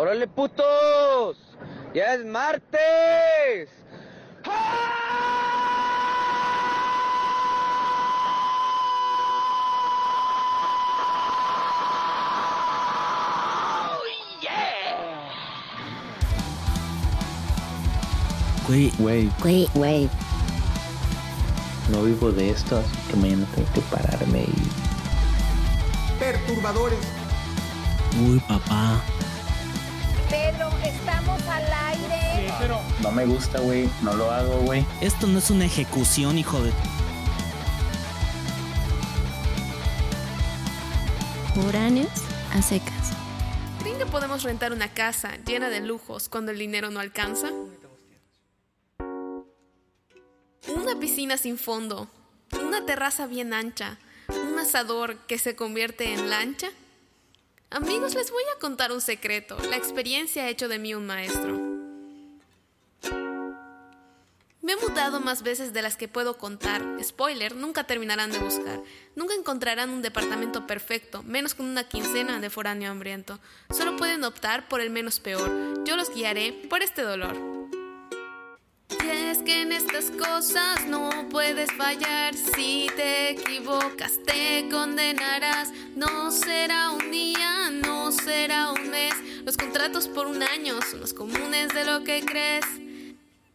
¡Órale, putos! ¡Ya es martes! Güey, Güey, Güey, güey. no vivo de esto, así que mañana tengo que pararme y... perturbadores. uy, papá. Pedro, estamos al aire. No me gusta, güey. No lo hago, güey. Esto no es una ejecución, hijo de. Foráneos a secas. ¿Creen que podemos rentar una casa llena de lujos cuando el dinero no alcanza? Una piscina sin fondo, una terraza bien ancha, un asador que se convierte en lancha. Amigos, les voy a contar un secreto. La experiencia ha hecho de mí un maestro. Me he mudado más veces de las que puedo contar. Spoiler, nunca terminarán de buscar. Nunca encontrarán un departamento perfecto, menos con una quincena de foráneo hambriento. Solo pueden optar por el menos peor. Yo los guiaré por este dolor. Y es que en estas cosas no puedes fallar. Si te equivocas, te condenarás. No será un día, no será un mes. Los contratos por un año son más comunes de lo que crees.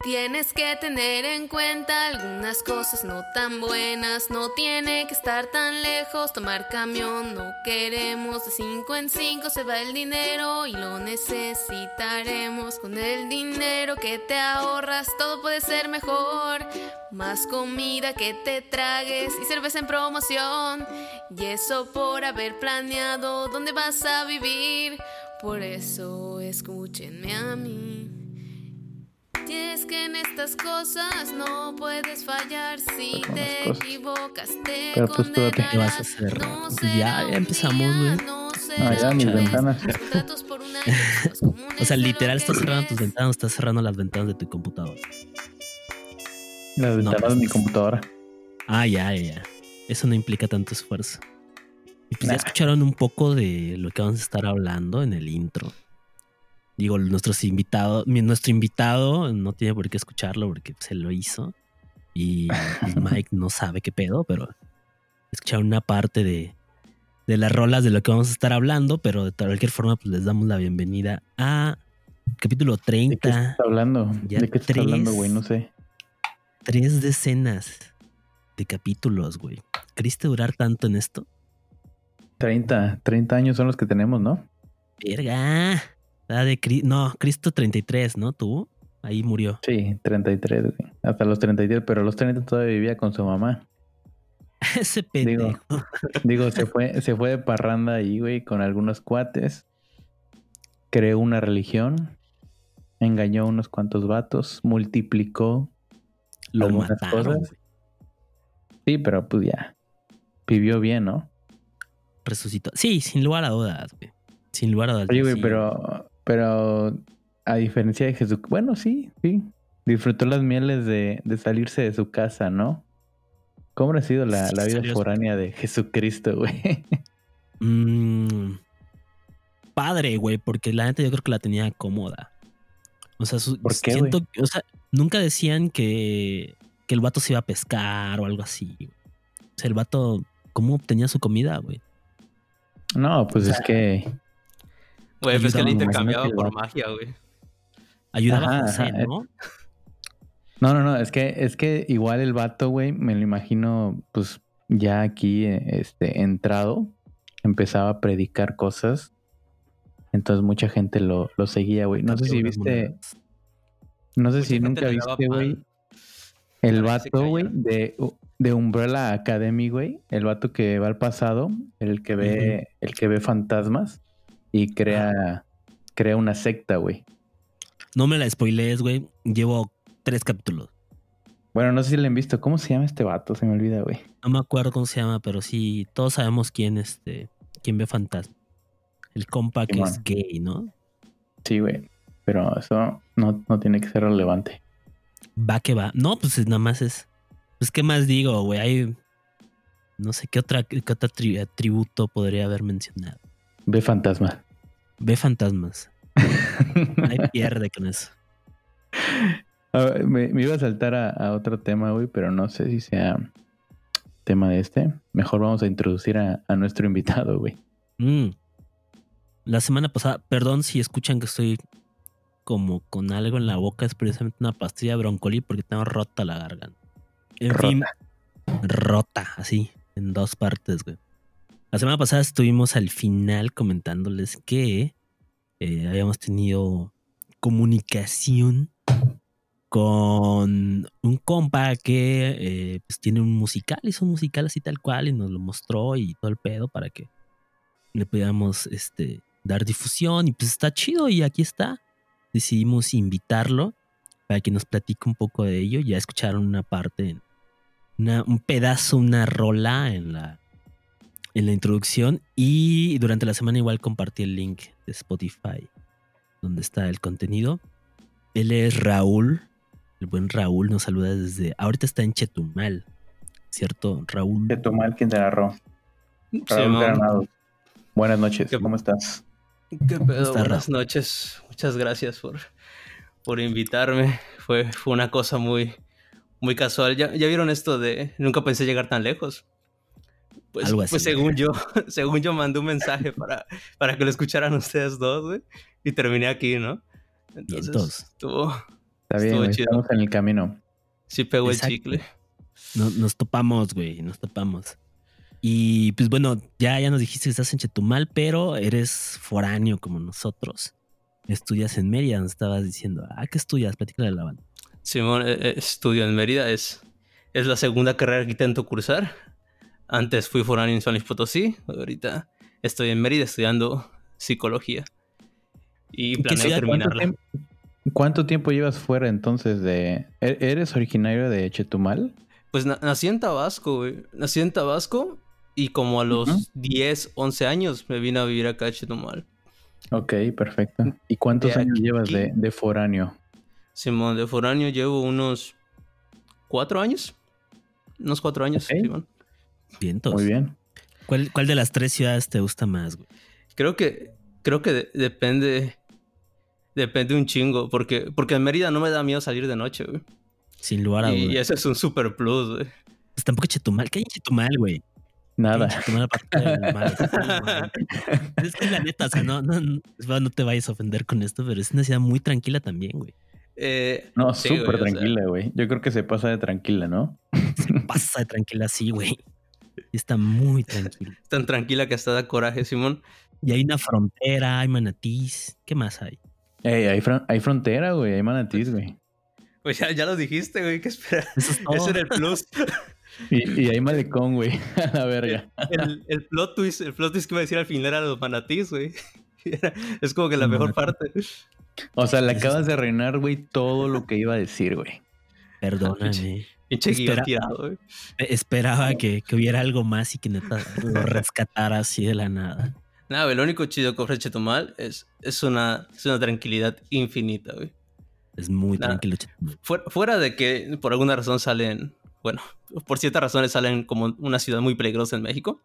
Tienes que tener en cuenta algunas cosas no tan buenas. No tiene que estar tan lejos. Tomar camión no queremos. De 5 en 5 se va el dinero y lo necesitaremos. Con el dinero que te ahorras todo puede ser mejor. Más comida que te tragues y cerveza en promoción. Y eso por haber planeado dónde vas a vivir. Por eso escúchenme a mí. Y es que en estas cosas no puedes fallar si te cosas. equivocas, te Pero pues. ¿Qué vas a hacer? No Pues ya, empezamos, güey. no No, ya, mis ventanas. O sea, literal estás cerrando tus ventanas, estás cerrando las ventanas de tu computadora. Las ventanas pues, de mi pues. computadora. Ah, ya, ya, ya. Eso no implica tanto esfuerzo. Y pues Nah. ya escucharon un poco de lo que vamos a estar hablando en el intro. Digo, nuestros invitados, mi- nuestro invitado no tiene por qué escucharlo porque se lo hizo. Y Mike no sabe qué pedo, pero escucharon una parte de, de las rolas de lo que vamos a estar hablando, pero de cualquier forma, pues les damos la bienvenida a capítulo ¿De qué 30. estás hablando? Ya ¿De qué estás tres. hablando, güey? No sé. Tres decenas de capítulos, güey. ¿Queriste durar tanto en esto? 30, 30 años son los que tenemos, ¿no? Verga. La de Cri- no, Cristo 33, ¿no? Tú. Ahí murió. Sí, 33, güey. Hasta los 33, pero los 30 todavía vivía con su mamá. Ese pendejo. Digo, se fue, se fue de parranda ahí, güey, con algunos cuates. Creó una religión. Engañó a unos cuantos vatos. Multiplicó lo mataron. cosas. güey. Sí, pero pues ya. Vivió bien, ¿no? Resucitó. Sí, sin lugar a dudas, güey. Sin lugar a dudas. Oye, güey, sí. pero, pero a diferencia de Jesús, bueno, sí, sí. Disfrutó las mieles de, de salirse de su casa, ¿no? ¿Cómo ha sido la, la vida salió- foránea de Jesucristo, güey? Mm, padre, güey, porque la neta yo creo que la tenía cómoda. O sea, su- ¿Por qué, siento, o sea, nunca decían que, que el vato se iba a pescar o algo así. O sea, el vato, ¿cómo obtenía su comida, güey? No, pues es que. Güey, pues que le intercambiaba por magia, güey. Ayudaba a José, ¿no? No, no, no, es que, es que igual el vato, güey, me lo imagino, pues, ya aquí, eh, este, entrado, empezaba a predicar cosas. Entonces mucha gente lo, lo seguía, güey. No sé si viste, no sé Mucha si nunca viste, güey, el vato, güey, de, de Umbrella Academy, güey. El vato que va al pasado, el que ve, el que ve fantasmas y crea, crea una secta, güey. No me la spoilees, güey. Llevo tres capítulos. Bueno, no sé si le han visto. ¿Cómo se llama este vato? Se me olvida, güey. No me acuerdo cómo se llama, pero sí, todos sabemos quién, este, quién ve fantasma. El compa que es gay, ¿no? Sí, güey. Pero eso no, no tiene que ser relevante. Va que va. No, pues nada más es. Pues, ¿qué más digo, güey? Hay. No sé qué otra, qué otro atri- atributo podría haber mencionado. Ve fantasma. Ve fantasmas. Ahí pierde con eso. Ver, me, me iba a saltar a, a otro tema, güey, pero no sé si sea tema de este. Mejor vamos a introducir a, a nuestro invitado, güey. Mm. La semana pasada, perdón si escuchan que estoy como con algo en la boca, es precisamente una pastilla de broncoli porque tengo rota la garganta. En fin, rota, así, en dos partes, güey. La semana pasada estuvimos al final comentándoles que eh, habíamos tenido comunicación con un compa que eh, pues tiene un musical, hizo un musical así tal cual y nos lo mostró y todo el pedo para que le pudiéramos este, dar difusión y pues está chido y aquí está. Decidimos invitarlo para que nos platique un poco de ello. Ya escucharon una parte, una- un pedazo, una rola en la, en la introducción y durante la semana igual compartí el link de Spotify donde está el contenido. Él es Raúl, el buen Raúl nos saluda desde, ahorita está en Chetumal, ¿cierto? Raúl. De Tomal Quintana Roo. Raúl Granados. Buenas noches, ¿Qué- ¿cómo estás? ¿Qué pedo? está, Buenas noches. Muchas gracias por, por invitarme. Fue, fue una cosa muy, muy casual. ¿Ya, ya vieron esto de nunca pensé llegar tan lejos? Pues, Algo así. pues según yo, según yo mandé un mensaje para, para que lo escucharan ustedes dos, güey. Y terminé aquí, ¿no? Entonces, Vientos. estuvo, Está bien, Estuvo chido. estamos en el camino. sí pegó Exacto. el chicle. No- nos topamos, güey, nos topamos. Y pues bueno, ya, ya nos dijiste que estás en Chetumal, pero eres foráneo como nosotros. Estudias en Mérida, nos estabas diciendo. Ah, ¿qué estudias? Platícale a la banda. Simón, eh, eh, estudio en Mérida, es, es la segunda carrera que intento cursar. Antes fui foráneo en San Luis Potosí, ahorita estoy en Mérida estudiando psicología. Y ¿En qué planeo terminarla. tiempo, cuánto tiempo llevas fuera entonces de... ¿e- ¿Eres originario de Chetumal? Pues na- nací en Tabasco, güey. Nací en Tabasco y como a los Ujú. 10, 11 años me vine a vivir acá a Chetumal. Ok, perfecto. ¿Y cuántos De años aquí- llevas de, de foráneo? Simón, de foráneo llevo unos 4 años. Unos 4 años. Simón. Vientos. Muy bien. ¿Cuál, cuál de las tres ciudades te gusta más, güey? Creo que, creo que de- depende, depende un chingo, porque, porque en Mérida no me da miedo salir de noche, güey. Sin lugar a Y, y dudas. ese es un super plus, güey. Pues tampoco Chetumal. ¿Qué hay en Chetumal, güey? ¿Qué hay Nada. Chetumal aparte es que la neta, o sea, no, no, no, no te vayas a ofender con esto, pero es una ciudad muy tranquila también, güey. Eh, No, sí, súper güey, o sea, tranquila, güey. Yo creo que se pasa de tranquila, ¿no? Pasa de tranquila así, güey. Está muy tranquila. tan tranquila que hasta da coraje, Simón. Y hay una frontera, hay manatís. ¿Qué más hay? Ey, hay, fron- hay frontera, güey. Hay manatís, güey. Pues ya, ya lo dijiste, güey, ¿qué esperas? Eso es era el plus. Y, y hay malecón, güey. A la verga. el, el plot twist, el plot twist que iba a decir al final era los manatís, güey. Es como que la mejor parte. O sea, le acabas de arruinar, güey, todo lo que iba a decir, güey. Perdóname. Pinche Espera. tirado, güey. Eh, Esperaba que, que hubiera algo más y que neta lo rescatara así de la nada. Nada, güey, lo único chido que ofrece Chetumal es, es, una, es una tranquilidad infinita, güey. Es muy Nah. tranquilo. Fuera, fuera de que por alguna razón salen, bueno, por ciertas razones salen como una ciudad muy peligrosa en México.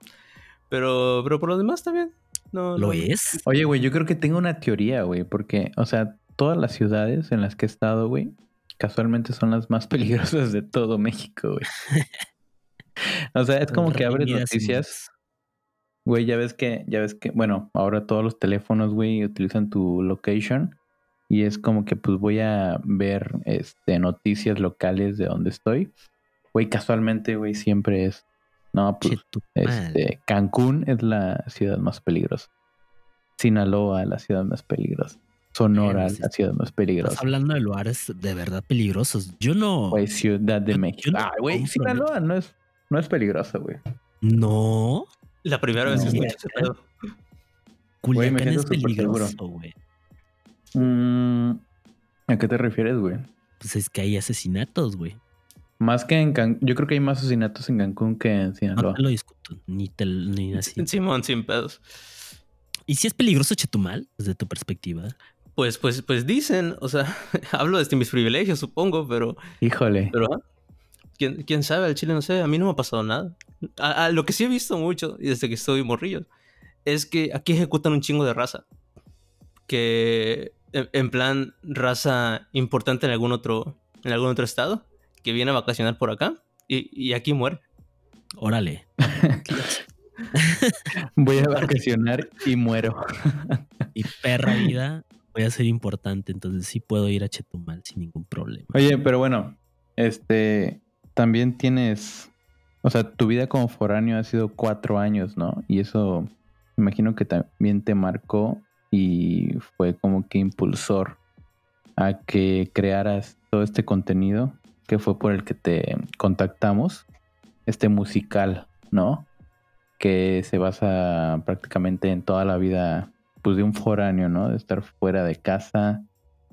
Pero, pero por lo demás también. No, ¿Lo no- es? Oye, güey, yo creo que tengo una teoría, güey, porque, o sea, todas las ciudades en las que he estado, güey, casualmente son las más peligrosas de todo México, güey. O sea, es como que abres noticias, güey, ya ves que, ya ves que, bueno, ahora todos los teléfonos, güey, utilizan tu location y es como que, pues, voy a ver, este, noticias locales de donde estoy. Güey, casualmente, güey, siempre es, no, pues, este, Cancún es la ciudad más peligrosa. Sinaloa, la ciudad más peligrosa. Sonora, sí. la ciudad más Estás peligrosa. hablando de lugares de verdad peligrosos. Yo no. Güey, Ciudad de Yo- México. yo no Ah, güey, Sinaloa no es, no es peligrosa, güey. No. La primera vez que No, escucho ese pedo. Güey, me Culiacán es peligroso, güey. Mm, ¿A qué te refieres, güey? Pues es que hay asesinatos, güey. Más que en Cancún. Yo creo que hay más asesinatos en Cancún que en No Sinaloa. te lo discuto. Ni, te, ni así. Simón, sin pedos. ¿Y si es peligroso Chetumal, desde tu perspectiva? Pues, pues, pues dicen, o sea, hablo desde mis privilegios, supongo, pero, Híjole. pero ah, ¿quién, quién sabe, al chile no sé, a mí no me ha pasado nada. A- a lo que sí he visto mucho, y desde que estoy morrillo, es que aquí ejecutan un chingo de raza. Que en, en plan raza importante en algún otro, en algún otro estado, que viene a vacacionar por acá y, y aquí muere. Órale. Voy a vacacionar y muero. Y perra vida, voy a ser importante, entonces sí puedo ir a Chetumal sin ningún problema. Oye, pero bueno, este, también tienes, o sea, tu vida como foráneo ha sido cuatro años, ¿no? Y eso, imagino que también te marcó y fue como que impulsor a que crearas todo este contenido que fue por el que te contactamos, este musical, ¿no? Que se basa prácticamente en toda la vida pues de un foráneo, ¿no? De estar fuera de casa,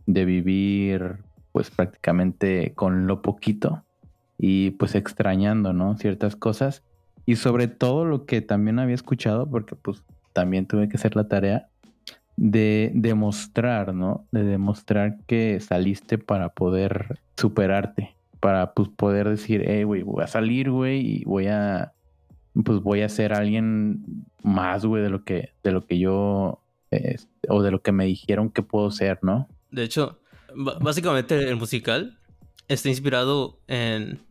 de vivir pues prácticamente con lo poquito y pues extrañando, ¿no? Ciertas cosas y sobre todo lo que también había escuchado porque pues también tuve que hacer la tarea de demostrar, ¿no? De demostrar que saliste para poder superarte, para pues poder decir, hey, güey, voy a salir, güey, y voy a, pues voy a ser alguien más, güey, de lo que, de lo que yo, eh, o de lo que me dijeron que puedo ser, ¿no? De hecho, básicamente el musical está inspirado en,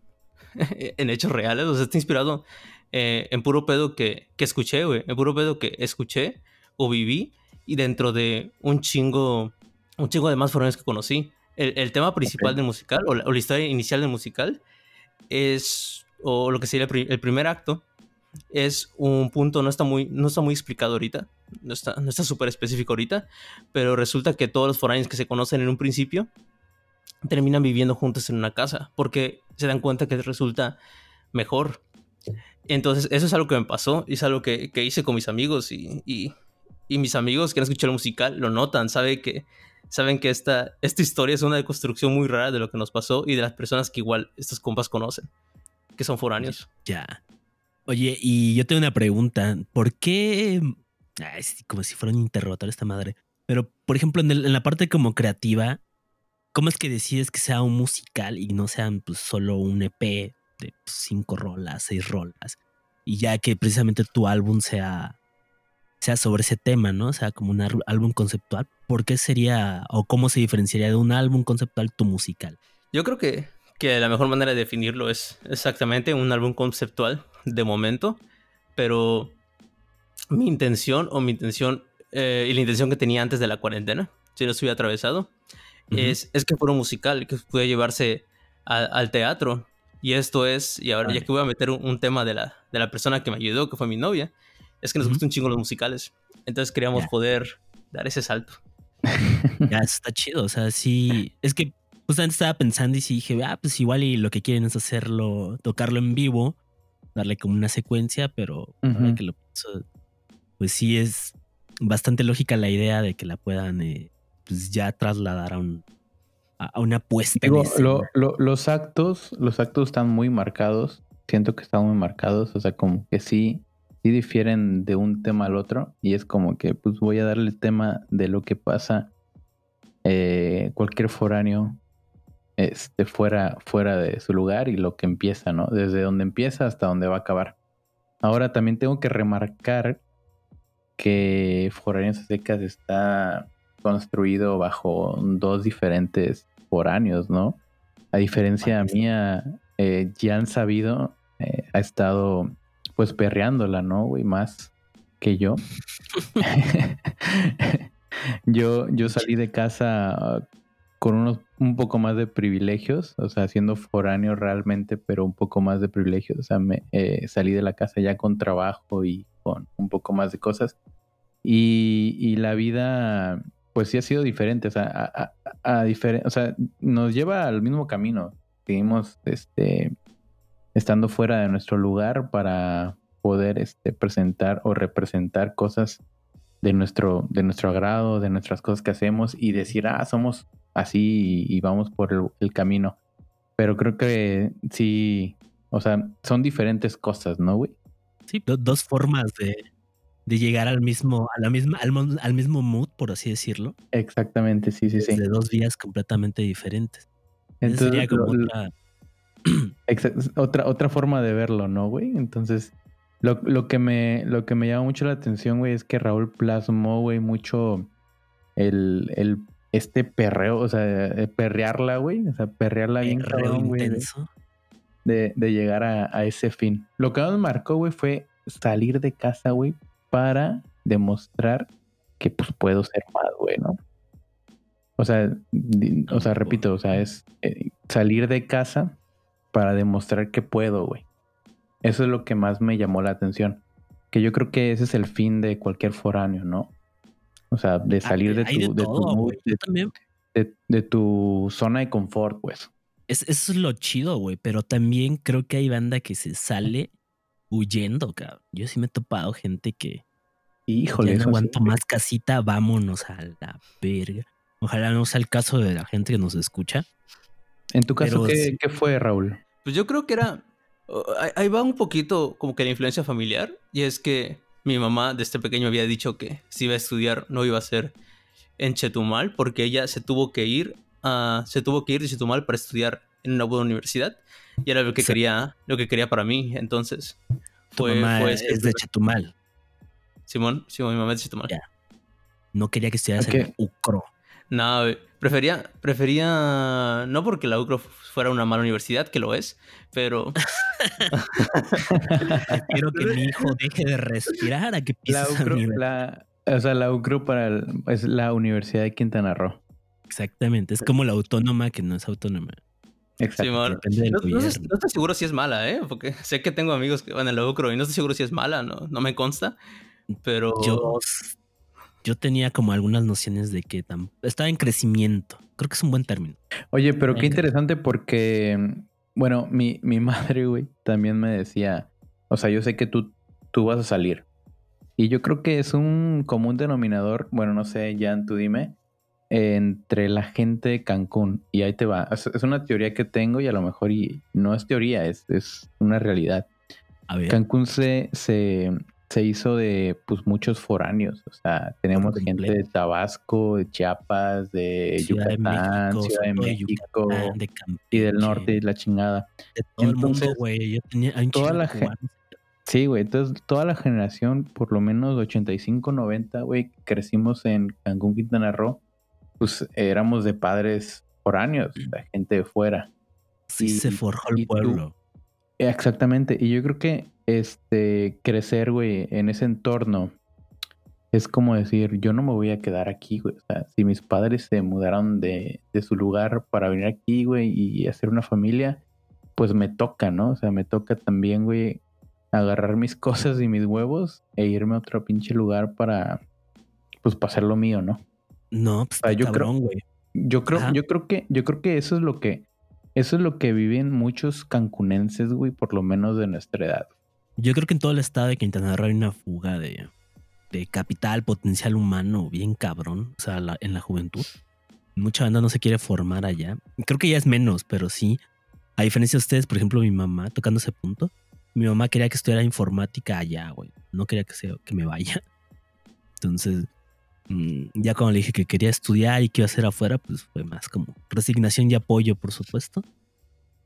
en hechos reales, o sea, está inspirado eh, en puro pedo que, que escuché, güey, en puro pedo que escuché o viví y dentro de un chingo, un chingo de más foráneos que conocí. El, el tema principal okay. del musical, o la, o la, historia inicial del musical, es, o lo que sería el, el, primer acto, es un punto, no está muy, no está muy explicado ahorita, no está no está súper específico ahorita, pero resulta que todos los foráneos que se conocen en un principio terminan viviendo juntos en una casa, porque se dan cuenta que resulta mejor. Entonces, eso es algo que me pasó, y es algo que, que hice con mis amigos y, y y mis amigos que han escuchado el musical lo notan, saben que, saben que esta, esta historia es una deconstrucción muy rara de lo que nos pasó y de las personas que igual estos compas conocen, que son foráneos. Ya. Oye, y yo tengo una pregunta. ¿Por qué? Como si fuera un interrogatorio esta madre. Pero, por ejemplo, en, el, la parte como creativa, ¿cómo es que decides que sea un musical y no sean pues, solo un EP de cinco rolas, seis rolas? Y ya que precisamente tu álbum sea sea sobre ese tema, ¿no? O sea, como un álbum conceptual. ¿Por qué sería o cómo se diferenciaría de un álbum conceptual tu musical? Yo creo que, que la mejor manera de definirlo es exactamente un álbum conceptual de momento, pero mi intención o mi intención eh, y la intención que tenía antes de la cuarentena, si no estuviera atravesado, uh -huh. es, es que fuera un musical, que pudiera llevarse a, al teatro. Y esto es, y ahora vale. ya que voy a meter un, un, tema de la, de la persona que me ayudó, que fue mi novia, es que nos uh -huh. gustan un chingo los musicales. Entonces queríamos yeah. poder dar ese salto. ya, está chido. O sea, sí. Es que justamente estaba pensando y sí dije, ah, pues igual y lo que quieren es hacerlo, tocarlo en vivo, darle como una secuencia, pero uh -huh. que lo pienso, pues sí es bastante lógica la idea de que la puedan eh, pues ya trasladar a un a una puesta. Digo, lo, lo, los actos, los actos están muy marcados. Siento que están muy marcados. O sea, como que sí sí difieren de un tema al otro y es como que pues voy a darle el tema de lo que pasa eh, cualquier foráneo este, fuera, fuera de su lugar y lo que empieza, ¿no? Desde donde empieza hasta donde va a acabar. Ahora también tengo que remarcar que Foráneos Secas está construido bajo dos diferentes foráneos, ¿no? A diferencia mía, eh, ya han sabido, eh, ha estado pues perreándola, ¿no, güey? Más que yo. yo, yo salí de casa con unos un poco más de privilegios, o sea, siendo foráneo realmente, pero un poco más de privilegios. O sea, me eh, salí de la casa ya con trabajo y con un poco más de cosas. Y, y la vida, pues sí ha sido diferente, o sea, a, a, o sea, nos lleva al mismo camino. Seguimos, este, estando fuera de nuestro lugar para poder este, presentar o representar cosas de nuestro, de nuestro agrado, de nuestras cosas que hacemos y decir, ah, somos así y, y vamos por el, el, camino. Pero creo que sí, o sea, son diferentes cosas, ¿no, güey? Sí, dos formas de, de, llegar al mismo, a la misma, al, al, mismo mood, por así decirlo. Exactamente, sí, sí, sí. De dos vías completamente diferentes. Entonces, sería como lo, otra otra, otra forma de verlo, ¿no, güey? Entonces, lo, lo, que me, lo que me llama mucho la atención, güey, es que Raúl plasmó, güey, mucho el, el, este perreo, o sea, eh, perrearla, güey. O sea, perrearla bien cabrón, güey. de-. De, llegar a, a ese fin. Lo que más me marcó, güey, fue salir de casa, güey, para demostrar que pues puedo ser más, güey, ¿no? O sea, di- o sea, repito, o sea, es eh, salir de casa para demostrar que puedo, güey. Eso es lo que más me llamó la atención. Que yo creo que ese es el fin de cualquier foráneo, ¿no? O sea, de salir de Ah, Hay de tu, de tu mood, de, también de- de tu zona de confort, pues. Es, eso es lo chido, güey. Pero también creo que hay banda que se sale huyendo, cabrón. Yo sí me he topado gente que Híjole, ya no eso sí. aguanto más casita, vámonos a la verga. Ojalá no sea el caso de la gente que nos escucha. En tu caso, Pero ¿qué, sí. qué fue, Raúl? Pues yo creo que era. oh, Ahí va un poquito como que la influencia familiar. Y es que mi mamá desde pequeño había dicho que si iba a estudiar no iba a ser en Chetumal porque ella se tuvo que ir a, se tuvo que ir de Chetumal para estudiar en una buena universidad. Y era lo que Sí. quería, lo que quería para mí. Entonces, Tu fue, mamá fue es de Chetumal. Simón, Simón, mi mamá es de Chetumal. Ya. No quería que estuvieras Ok. en UCRO. No, güey, prefería, prefería, no porque la UCRO fuera una mala universidad, que lo es, pero Quiero que mi hijo deje de respirar a que La pises a UCRO, la, o sea, la UCRO para el- es la Universidad de Quintana Roo. Exactamente. Es como la autónoma que no es autónoma. Exacto. Del No, no no estoy seguro si es mala, ¿eh? Porque sé que tengo amigos que van a la UCRO y no estoy seguro si es mala, no, no me consta. Pero Yo, yo tenía como algunas nociones de que tam- estaba en crecimiento. Creo que es un buen término. Oye, pero qué interesante porque, bueno, mi, mi madre, güey, también me decía, o sea, yo sé que tú, tú vas a salir. Y yo creo que es un común denominador, bueno, no sé, Jan, tú dime, entre la gente de Cancún. Y ahí te va. Es, una teoría que tengo y a lo mejor y no es teoría, es, es una realidad. A ver. Cancún se, se, se hizo de pues muchos foráneos. O sea, tenemos gente de Tabasco, de Chiapas, de Ciudad de Yucatán, México, Ciudad de de México Yucatán, de y del norte y la chingada. De todo el Entonces, mundo, güey. Yo tenía hay un toda de la cubanos. Sí, güey. Entonces, toda la generación, por lo menos 85, 90, güey, crecimos en Cancún, Quintana Roo, pues éramos de padres foráneos, la gente de fuera. Sí y- se forjó el tú- pueblo. Exactamente. Y yo creo que este crecer, güey, en ese entorno es como decir, yo no me voy a quedar aquí, güey. O sea, si mis padres se mudaron de, de su lugar para venir aquí, güey, y hacer una familia, pues me toca, ¿no? O sea, me toca también, güey, agarrar mis cosas y mis huevos e irme a otro pinche lugar para, pues, para hacer lo mío, ¿no? No, pues sea, yo creo- cabrón, güey. Yo creo, Ajá. yo creo que, yo creo que eso es lo que, eso es lo que viven muchos cancunenses, güey, por lo menos de nuestra edad. Yo creo que en todo el estado de Quintana Roo hay una fuga de, de capital, potencial humano bien cabrón. O sea, la- en la juventud. Mucha banda no se quiere formar allá. Creo que ya es menos, pero sí. A diferencia de ustedes, por ejemplo, mi mamá, tocando ese punto, mi mamá quería que estudiara informática allá, güey. No quería que, se, que me vaya. Entonces, mm, ya cuando le dije que quería estudiar y que iba a hacer afuera, pues fue más como resignación y apoyo, por supuesto.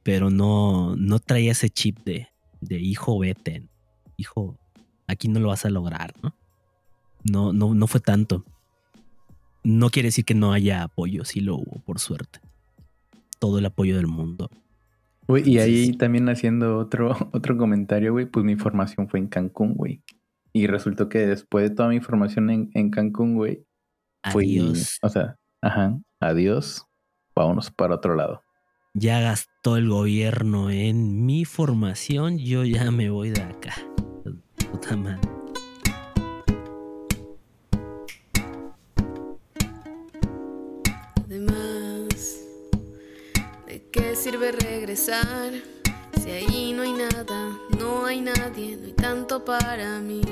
Pero no, no traía ese chip de, de hijo, vete. Hijo, aquí no lo vas a lograr, ¿no? No, no, no fue tanto. No quiere decir que no haya apoyo, sí lo hubo, por suerte. Todo el apoyo del mundo. Güey, y ahí también haciendo otro, otro comentario, güey, pues mi formación fue en Cancún, güey. Y resultó que después de toda mi formación en, en Cancún, güey, Adiós. o sea, ajá, adiós, vámonos para otro lado. Ya gastó el gobierno en mi formación, yo ya me voy de acá. Puta madre. Además, ¿de qué sirve regresar? Si ahí no hay nada, no hay nadie, no hay tanto para mí.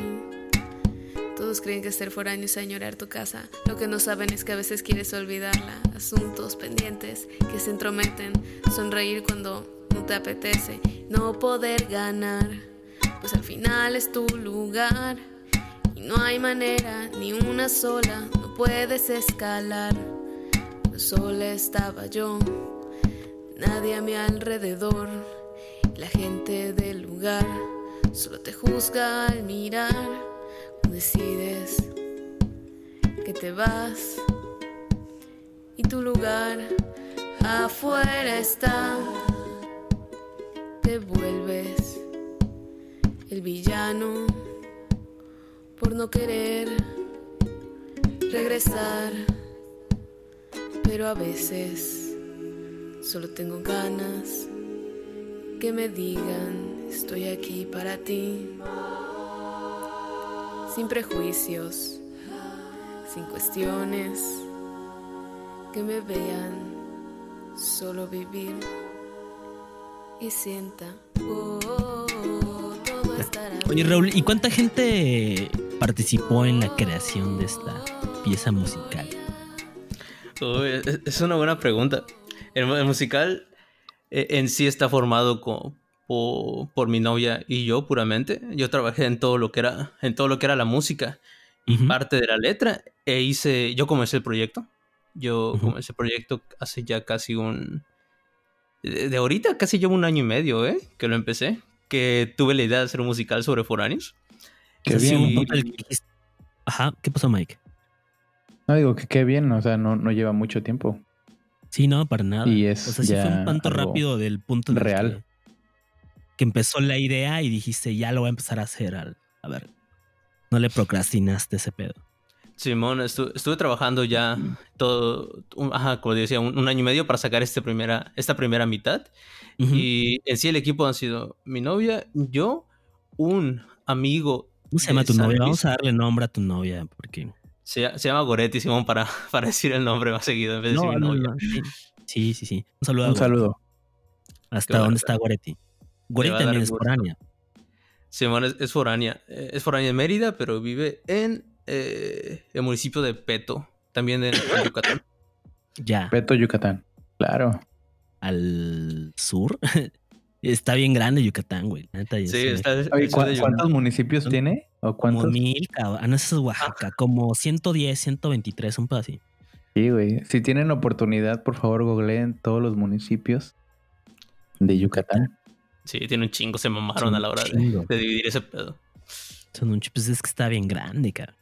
Todos creen que ser foráneo es añorar tu casa. Lo que no saben es que a veces quieres olvidarla. Asuntos pendientes que se entrometen. Sonreír cuando no te apetece. No poder ganar. Pues al final es tu lugar. Y no hay manera, ni una sola. No puedes escalar. Sola estaba yo, nadie a mi alrededor, la gente del lugar solo te juzga al mirar, decides que te vas, y no lugar afuera está. Te vuelves el villano por no querer regresar. Pero a veces solo tengo ganas que me digan estoy aquí para ti. Sin prejuicios, sin cuestiones, que me vean solo vivir y sienta, oh, oh, oh, todo estará Oye, bien. Raúl, ¿y cuánta gente participó en la creación de esta pieza musical? Uy, es- una buena pregunta. El, el musical eh, en sí está formado co- po- por, mi novia y yo puramente. Yo trabajé en todo lo que era, en todo lo que era la música y parte de la letra. E hice, yo comencé el proyecto. Yo comencé el proyecto hace ya casi un, de, de ahorita casi llevo un año y medio, ¿eh? Que lo empecé. Que tuve la idea de hacer un musical sobre foráneos. Qué bien. el Ajá, ¿qué pasó, Mike? No digo que qué bien, o sea, no, no lleva mucho tiempo. Sí, no, para nada. Y es o sea, sí fue ya un tanto rápido del punto el real. Que empezó la idea y dijiste, ya lo voy a empezar a hacer. Al, a ver, no le procrastinaste ese pedo. Simón, estu- estuve trabajando ya todo, un- ajá, como decía, un, un año y medio para sacar este primera, esta primera mitad. Y en sí el equipo han sido mi novia, yo, un amigo. ¿Cómo se llama tu novia? Vamos a darle nombre a tu novia porque... Se, ll- se llama Goretti, Simón, para, para decir el nombre más seguido en vez de No, decir mi no, novia. no, sí. sí, sí. Un saludo. Un saludo. ¿Hasta Qué dónde está Goretti? Goretti va a dar también es foránea. Simón es, es foránea. eh, Es foránea de Mérida, pero vive en eh, el municipio de Peto, también en, en Yucatán. Ya, Peto, Yucatán. Claro. al sur. está bien grande Yucatán, güey. Sí, está el Oye, sur ¿cu- de Yucatán. ¿cuántos municipios Son tiene? ¿O Como cuántos? mil, cabrón. Ah, no, ese es Oaxaca. Como 110, 123, un pedo así. Sí, güey. Si tienen oportunidad, por favor, googleen todos los municipios de Yucatán. Sí, tiene un chingo, se mamaron a la hora de, dividir ese pedo. Son un pues es que está bien grande, cara.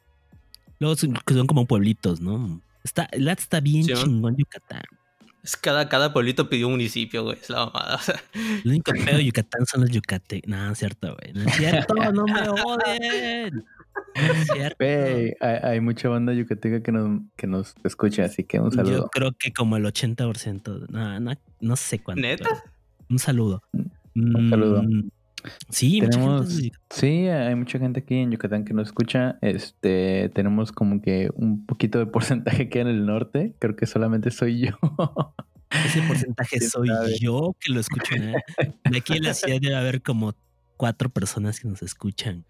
Luego son, como pueblitos, ¿no? Está, la está bien Sí, chingón Yucatán. Es cada, cada pueblito pidió un municipio, güey. Es la mamada. o sea, El único pedo de Yucatán son los yucate. No, no es cierto, güey. No es cierto, no me odien. No es cierto. Hay, hay mucha banda yucateca que nos, que nos escucha, así que un Yo saludo. creo que como el 80%. No, no, no sé cuánto. ¿Neta? Un saludo. Un saludo. Mm, Sí, mucha gente Tenemos, sí, hay mucha gente aquí en Yucatán que nos escucha. Este, tenemos como que un poquito de porcentaje que en el norte. Creo que solamente soy yo. Ese porcentaje ¿Quién soy sabe? yo que lo escucho. ¿eh? De aquí en la ciudad debe haber como cuatro personas que nos escuchan.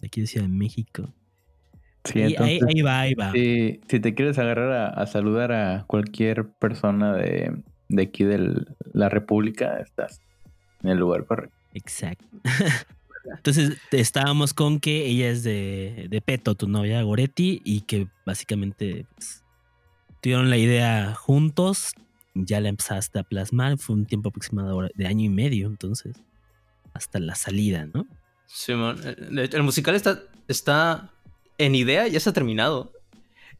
De aquí de Ciudad de México. Sí, ahí, entonces, ahí va, ahí va. si, si te quieres agarrar a, a saludar a cualquier persona de, de aquí de la República, estás en el lugar correcto. Exacto. Entonces estábamos con que ella es de, de Peto, tu novia Goretti, y que básicamente pues, tuvieron la idea juntos, ya la empezaste a plasmar, fue un tiempo aproximado de año y medio, entonces, hasta la salida, ¿no? Simón, el, el musical está, está en idea, ya está terminado.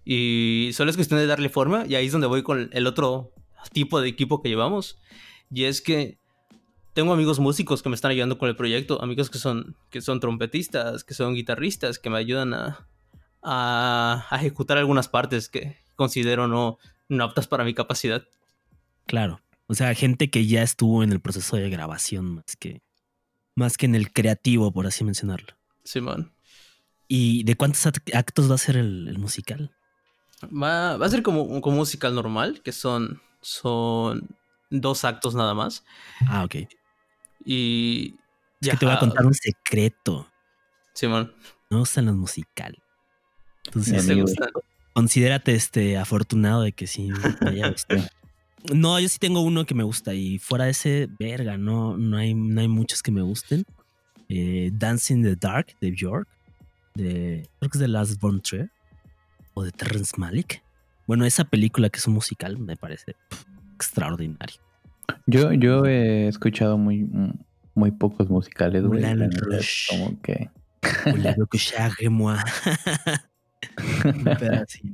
Y solo es cuestión de darle forma. Y ahí es donde voy con el otro tipo de equipo que llevamos. Y es que tengo amigos músicos que me están ayudando con el proyecto. Amigos que son, que son trompetistas, que son guitarristas, que me ayudan a, a, a ejecutar algunas partes que considero no, no aptas para mi capacidad. Claro. O sea, gente que ya estuvo en el proceso de grabación más que, más que en el creativo, por así mencionarlo. Simón. ¿Y de cuántos act- actos va a ser el, el musical? Va, va a ser como un como un musical normal, que son, son dos actos nada más. Ah, ok. Es Y. que te voy a contar un secreto. Simón. No me gustan los musicales. Entonces, Mi ¿Te amigo. gustan? considérate este afortunado de que sí me haya gustado. No, yo sí tengo uno que me gusta y fuera de ese, verga, no, no, hay, no hay muchos que me gusten. Eh, Dancing in the Dark de Bjork, de, creo que es de Last Born Tree, o de Terrence Malick. Bueno, esa película que es un musical me parece pff, extraordinario. Yo, yo he escuchado muy, muy pocos musicales, güey. Como que. Así.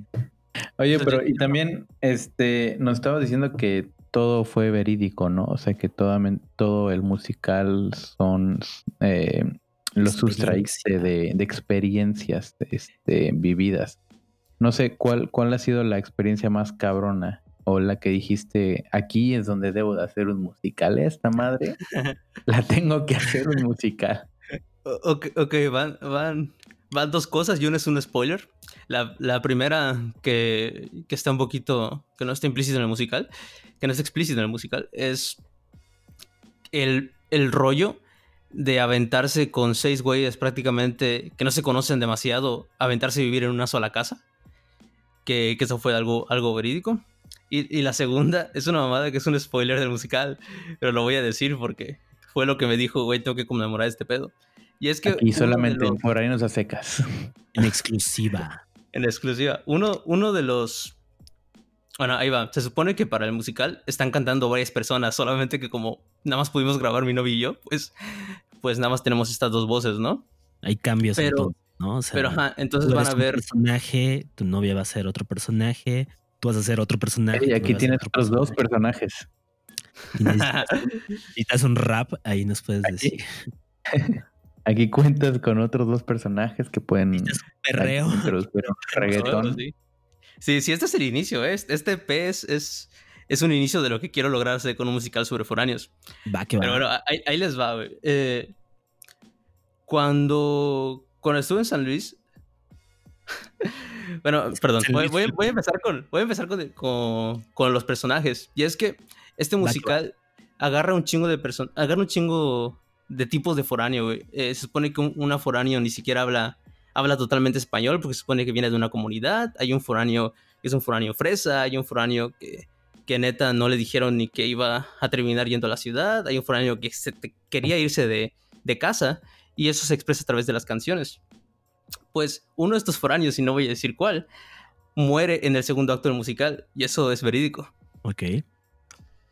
Oye, pero y también este nos estaba diciendo que todo fue verídico, ¿no? O sea que men- todo el musical son eh, lo sustraíste de, de experiencias este, vividas. No sé cuál, cuál ha sido la experiencia más cabrona o la que dijiste aquí es donde debo de hacer un musical. Esta madre la tengo que hacer un musical. Ok, ok, van, van, van dos cosas y una es un spoiler. La, la primera que, que está un poquito, que no está implícita en el musical, que no está explícita en el musical, es el, el rollo de aventarse con seis güeyes prácticamente que no se conocen demasiado, aventarse a vivir en una sola casa. Que, que eso fue algo, algo verídico. Y, y la segunda es una mamada que es un spoiler del musical, pero lo voy a decir porque fue lo que me dijo, güey, tengo que conmemorar este pedo. Y es que de solamente los- en Foráneos a secas. En exclusiva. en exclusiva, uno, uno de los... Bueno, ahí va. Se supone que para el musical están cantando varias personas, solamente que como nada más pudimos grabar mi novio y yo, pues, pues nada más tenemos estas dos voces, ¿no? Hay cambios Pero- ¿no? O sea, Pero ajá, entonces tú van a un ver... personaje, tu novia va a ser otro personaje, tú vas a ser otro personaje. Y aquí tienes otro otros dos personaje. personajes. Y necesitas, necesitas un rap, ahí nos puedes decir. Aquí cuentas con otros dos personajes que pueden Necesitas un perreo. reggaetón. Sí. sí, sí, este es el inicio, ¿eh? Este EP es, es, es un inicio de lo que quiero lograr hacer con un musical sobre foráneos. Va que va. Pero bueno, ahí, ahí les va, güey. Eh, cuando, cuando estuve en San Luis. Bueno, perdón. Voy, voy a- voy a empezar, con, voy a empezar con, con, con los personajes. Y es que este musical agarra un chingo de personas. Agarra un chingo de tipos de foráneo, güey. Eh, se supone que un, una foráneo ni siquiera habla, habla totalmente español porque se supone que viene de una comunidad. Hay un foráneo que es un foráneo fresa. Hay un foráneo que que neta no le dijeron ni que iba a terminar yendo a la ciudad. Hay un foráneo que se te- quería irse de, de casa y eso se expresa a través de las canciones. Pues uno de estos foráneos, y no voy a decir cuál, muere en el segundo acto del musical y eso es verídico. Ok.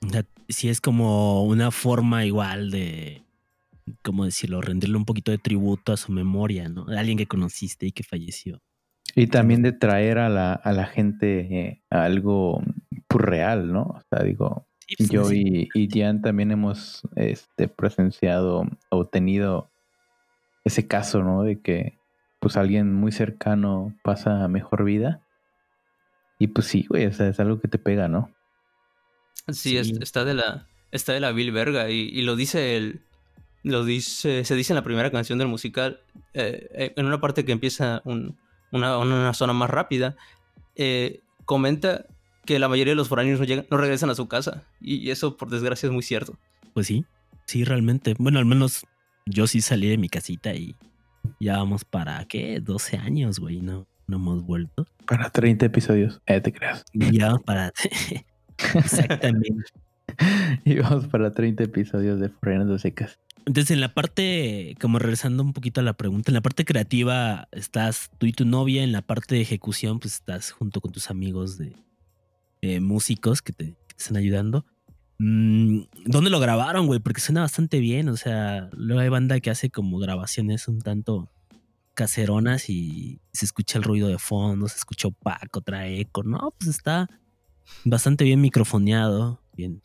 O sea, sí es como una forma igual de, ¿cómo decirlo? Rendirle un poquito de tributo a su memoria, ¿no? De alguien que conociste y que falleció. Y también de traer a la, a la gente eh, a algo pues, real, ¿no? O sea, digo, Sí, pues, yo sí. y, y Jan también hemos este, presenciado o tenido ese caso, ¿no? De que pues alguien muy cercano pasa a mejor vida. Y pues sí, güey, o sea, es algo que te pega, ¿no? Sí, es- está de la está de la Bill Verga y, y lo dice el lo dice se dice en la primera canción del musical eh, eh, en una parte que empieza un- una, una zona más rápida eh, comenta que la mayoría de los foráneos no, llegan, no regresan a su casa y eso por desgracia es muy cierto Pues sí, sí, realmente. Bueno, al menos yo sí salí de mi casita y ya vamos para, ¿qué? 12 años, güey, no, no hemos vuelto. Para 30 episodios. Eh, te creas. Ya vamos para... Exactamente. Y vamos para 30 episodios de de Secas. Entonces, en la parte, como regresando un poquito a la pregunta, en la parte creativa estás tú y tu novia, en la parte de ejecución, pues estás junto con tus amigos de eh, músicos que te, que te están ayudando. Mm, ¿Dónde lo grabaron, güey? Porque suena bastante bien. O sea, luego hay banda que hace como grabaciones un tanto caseronas y se escucha el ruido de fondo, se escucha opaco, trae eco. No, pues está bastante bien microfoneado, bien,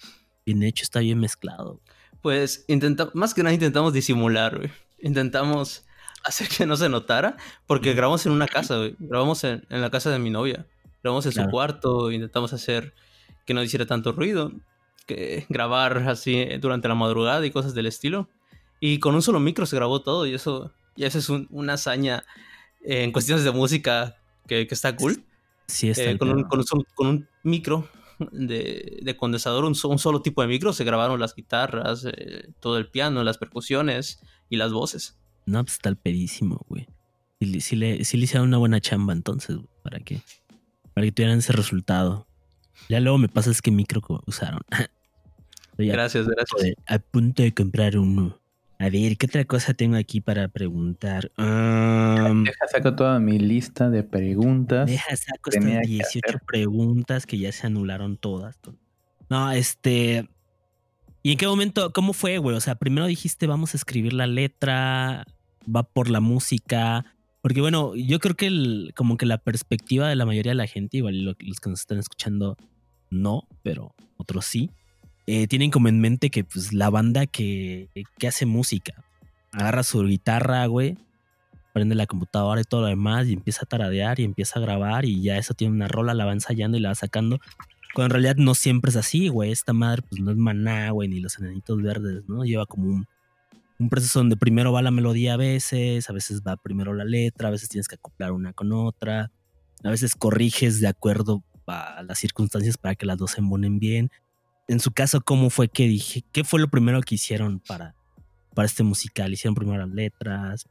bien hecho, está bien mezclado. pues intenta más que nada intentamos disimular güey. intentamos hacer que no se notara porque grabamos en una casa güey. grabamos en, en la casa de mi novia grabamos en Claro. su cuarto intentamos hacer que no hiciera tanto ruido que grabar así durante la madrugada y cosas del estilo y con un solo micro se grabó todo y eso y eso es un- una hazaña eh, en cuestiones de música que, que está cool Sí, está Eh, con, un, con un con un micro de, de condensador, un, un solo tipo de micro, se grabaron las guitarras, eh, todo el piano, las percusiones y las voces. No, pues está el pedísimo, güey. Le- sí le, sí le hicieron una buena chamba entonces, güey, para que, para que tuvieran ese resultado. Ya luego me pasa es que micro usaron. Estoy Gracias, gracias. de- a punto de comprar uno. A ver, ¿qué otra cosa tengo aquí para preguntar? Um, Deja, saco toda mi lista de preguntas. deja, saco estas que 18 hacer. preguntas que ya se anularon todas. No, este... ¿Y en qué momento, cómo fue, güey? O sea, primero dijiste vamos a escribir la letra, va por la música, Porque bueno, yo creo que el, como que la perspectiva de la mayoría de la gente, igual lo- los que nos están escuchando, no, pero otros sí, eh, tienen como en mente que pues la banda que, que hace música agarra su guitarra, güey, prende la computadora y todo lo demás y empieza a taradear y empieza a grabar y ya eso tiene una rola, la va ensayando y la va sacando. Cuando en realidad no siempre es así, güey. Esta madre pues no es maná, güey, ni los enanitos verdes, ¿no? Lleva como un, proceso donde primero va la melodía a veces, a veces va primero la letra, a veces tienes que acoplar una con otra, a veces corriges de acuerdo a las circunstancias para que las dos se embonen bien. En su caso, ¿cómo fue que dije? ¿Qué fue lo primero que hicieron para, para este musical? ¿Hicieron primero las letras?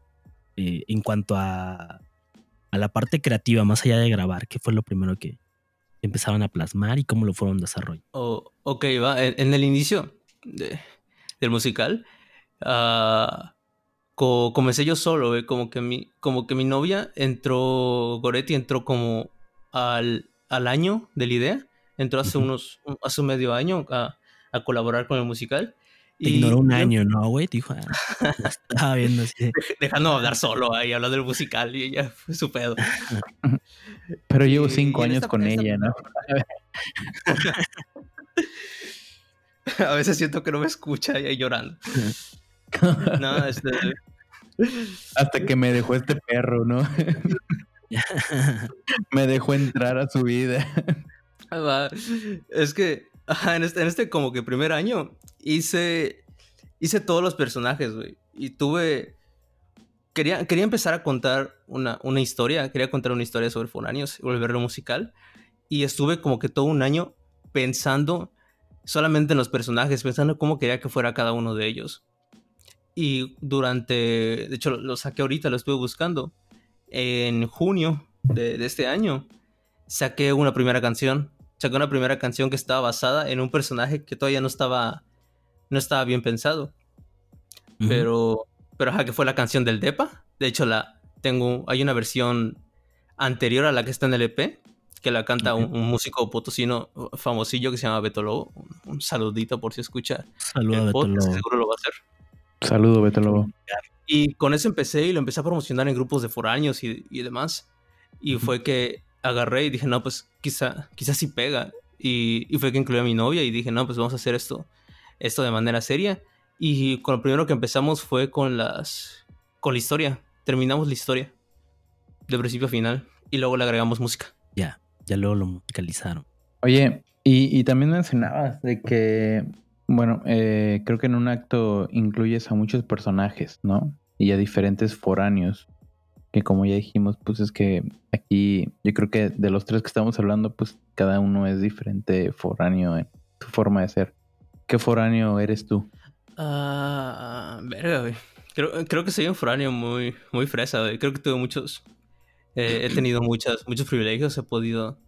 Eh, en cuanto a, a la parte creativa, más allá de grabar, ¿qué fue lo primero que empezaban a plasmar y cómo lo fueron desarrollando? Oh, ok, va. En, en el inicio de- del musical, co- comencé yo solo, güey, Como que mi, como que mi novia entró, Goretti entró como al, al año de la idea. Entró hace unos, un- hace medio año a, a colaborar con el musical. Te ignoró un yo- año, ¿no, güey? Dijo, ah, estaba viendo así. de, Dejando hablar solo ahí, hablando del musical y ella fue su pedo. Pero llevo Y- cinco y años esta- con esta- ella, ¿no? A veces siento que no me escucha y ahí llorando. No, este, Hasta que me dejó este perro, ¿no? me dejó entrar a su vida. Es que en, este, en este como que primer año hice, hice todos los personajes, güey. Y tuve... Quería, quería empezar a contar una, una historia, quería contar una historia sobre foráneos y volverlo musical. Y estuve como que todo un año pensando solamente en los personajes, pensando cómo quería que fuera cada uno de ellos. Y durante, de hecho lo, saqué ahorita, lo estuve buscando. En junio de este año saqué una primera canción. Saqué una primera canción que estaba basada en un personaje que todavía no estaba, no estaba bien pensado. Pero, pero ajá, que fue la canción del Depa. De hecho, la tengo, hay una versión anterior a la que está en el EP, que la canta un, Ok. un músico potosino famosillo que se llama Beto Lobo. Un, un saludito por si escucha Saludos a el Beto podcast, Lobo. seguro lo va a hacer. Saludo, Beto Lobo. Y con eso empecé y lo empecé a promocionar en grupos de foráneos y, y demás. Y fue que agarré y dije, no, pues quizá, quizá sí pega. Y, y fue que incluí a mi novia y dije, no, pues vamos a hacer esto, esto de manera seria. Y con lo primero que empezamos fue con las, con la historia. Terminamos la historia de principio a final y luego le agregamos música. Ya, ya luego lo musicalizaron. Oye, y, y también mencionabas de que, bueno, eh, creo que en un acto incluyes a muchos personajes, ¿no? Y a diferentes foráneos. Que como ya dijimos, pues es que aquí yo creo que de los tres que estamos hablando, pues cada uno es diferente foráneo en su forma de ser. ¿Qué foráneo eres tú? Ah, verga, güey. Creo, creo que soy un foráneo muy, muy fresa, güey. Creo que tuve muchos. eh, he tenido muchas, muchos privilegios. He podido.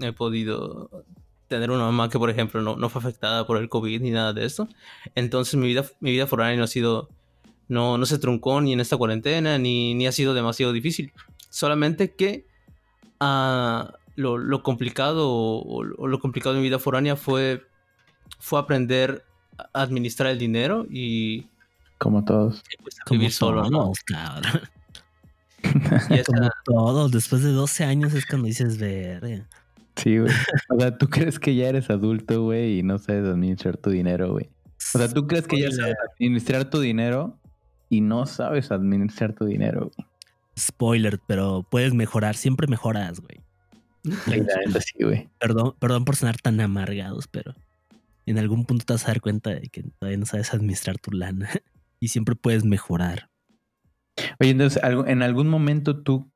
He podido tener una mamá que, por ejemplo, no, no fue afectada por el COVID ni nada de esto. Entonces, mi vida, mi vida foránea no ha sido. No, no se truncó ni en esta cuarentena, ni, ni ha sido demasiado difícil. Solamente que. ah, lo, lo complicado o, o lo complicado de mi vida foránea fue. Fue aprender a administrar el dinero y, Como todos. y, pues, a Como vivir solo, ¿no? todos, cabrón. Y esa- Como todos. Después de 12 años es cuando dices, ver. Sí, güey. O sea, tú crees que ya eres adulto, güey, y no sabes administrar tu dinero, güey. O sea, tú crees que ya sabes administrar tu dinero y no sabes administrar tu dinero, güey. Spoiler, pero puedes mejorar. Siempre mejoras, güey. Sí, güey. Perdón, perdón por sonar tan amargados, pero en algún punto te vas a dar cuenta de que todavía no sabes administrar tu lana y siempre puedes mejorar. Oye, entonces, en algún momento tú,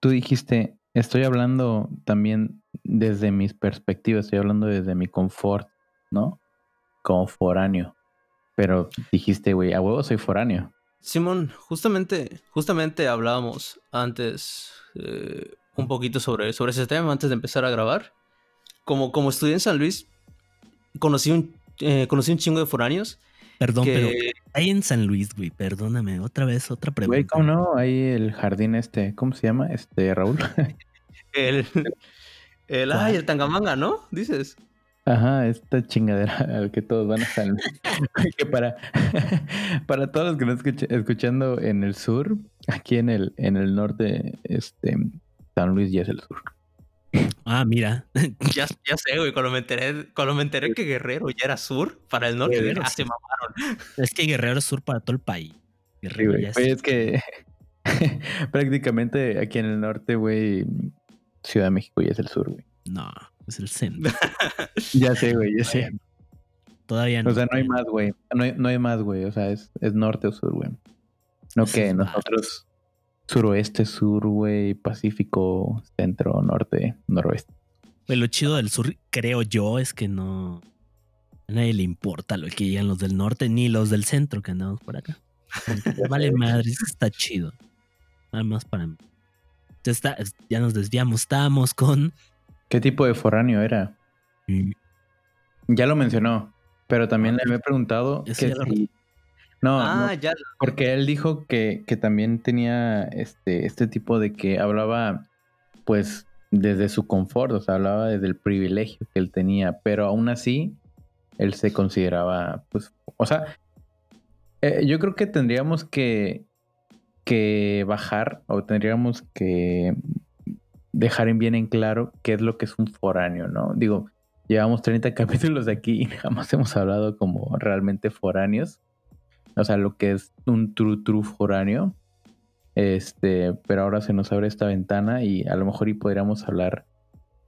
tú dijiste, estoy hablando también desde mis perspectivas, estoy hablando desde mi confort, ¿no? Como foráneo. Pero dijiste, güey, a huevo soy foráneo. Simón, justamente, justamente hablábamos antes eh, un poquito sobre, sobre ese tema antes de empezar a grabar. Como, como estudié en San Luis, conocí un, eh, conocí un chingo de foráneos Perdón, pero ahí en San Luis, güey, perdóname, otra vez, otra pregunta. Güey, ¿cómo no? Ahí el jardín este, ¿cómo se llama? Este, Raúl. el, el, ay, el tangamanga, ¿no? Dices. Ajá, esta chingadera al que todos van a salir. que para, para todos los que no escuchan escuchando en el sur, aquí en el, en el norte, este San Luis ya es el sur. Ah, mira. Ya, ya sé, güey, cuando me enteré, cuando me enteré que Guerrero ya era sur para el norte, Guerrero, ah, se mamaron. Es que Guerrero es sur para todo el país. Guerrero ya es- Oye, es que prácticamente aquí en el norte, güey, Ciudad de México ya es el sur, güey. No, es el centro. Ya sé, güey, ya sé. Todavía no. O sea, no hay más, güey. No hay, no hay más, güey. O sea, es, es norte o sur, güey. No Eso que nosotros suroeste, sur, güey, pacífico, centro, norte, noroeste. Pues lo chido del sur, creo yo, es que no. A nadie le importa lo que digan los del norte ni los del centro que andamos por acá. vale madre, eso está chido. Nada más para mí. Entonces está- ya nos desviamos. Estábamos con. ¿Qué tipo de foráneo era? Ya lo mencionó, pero también le había preguntado que si- No, ah, no, ya. porque él dijo que, que también tenía este, este tipo de que hablaba, pues, desde su confort, o sea, hablaba desde el privilegio que él tenía, pero aún así, él se consideraba, pues, o sea, eh, yo creo que tendríamos que, que bajar o tendríamos que dejar en bien en claro qué es lo que es un foráneo, ¿no? Digo, llevamos 30 capítulos aquí y jamás hemos hablado como realmente foráneos. O sea, lo que es un true true foráneo. Este, pero ahora se nos abre esta ventana y a lo mejor y podríamos hablar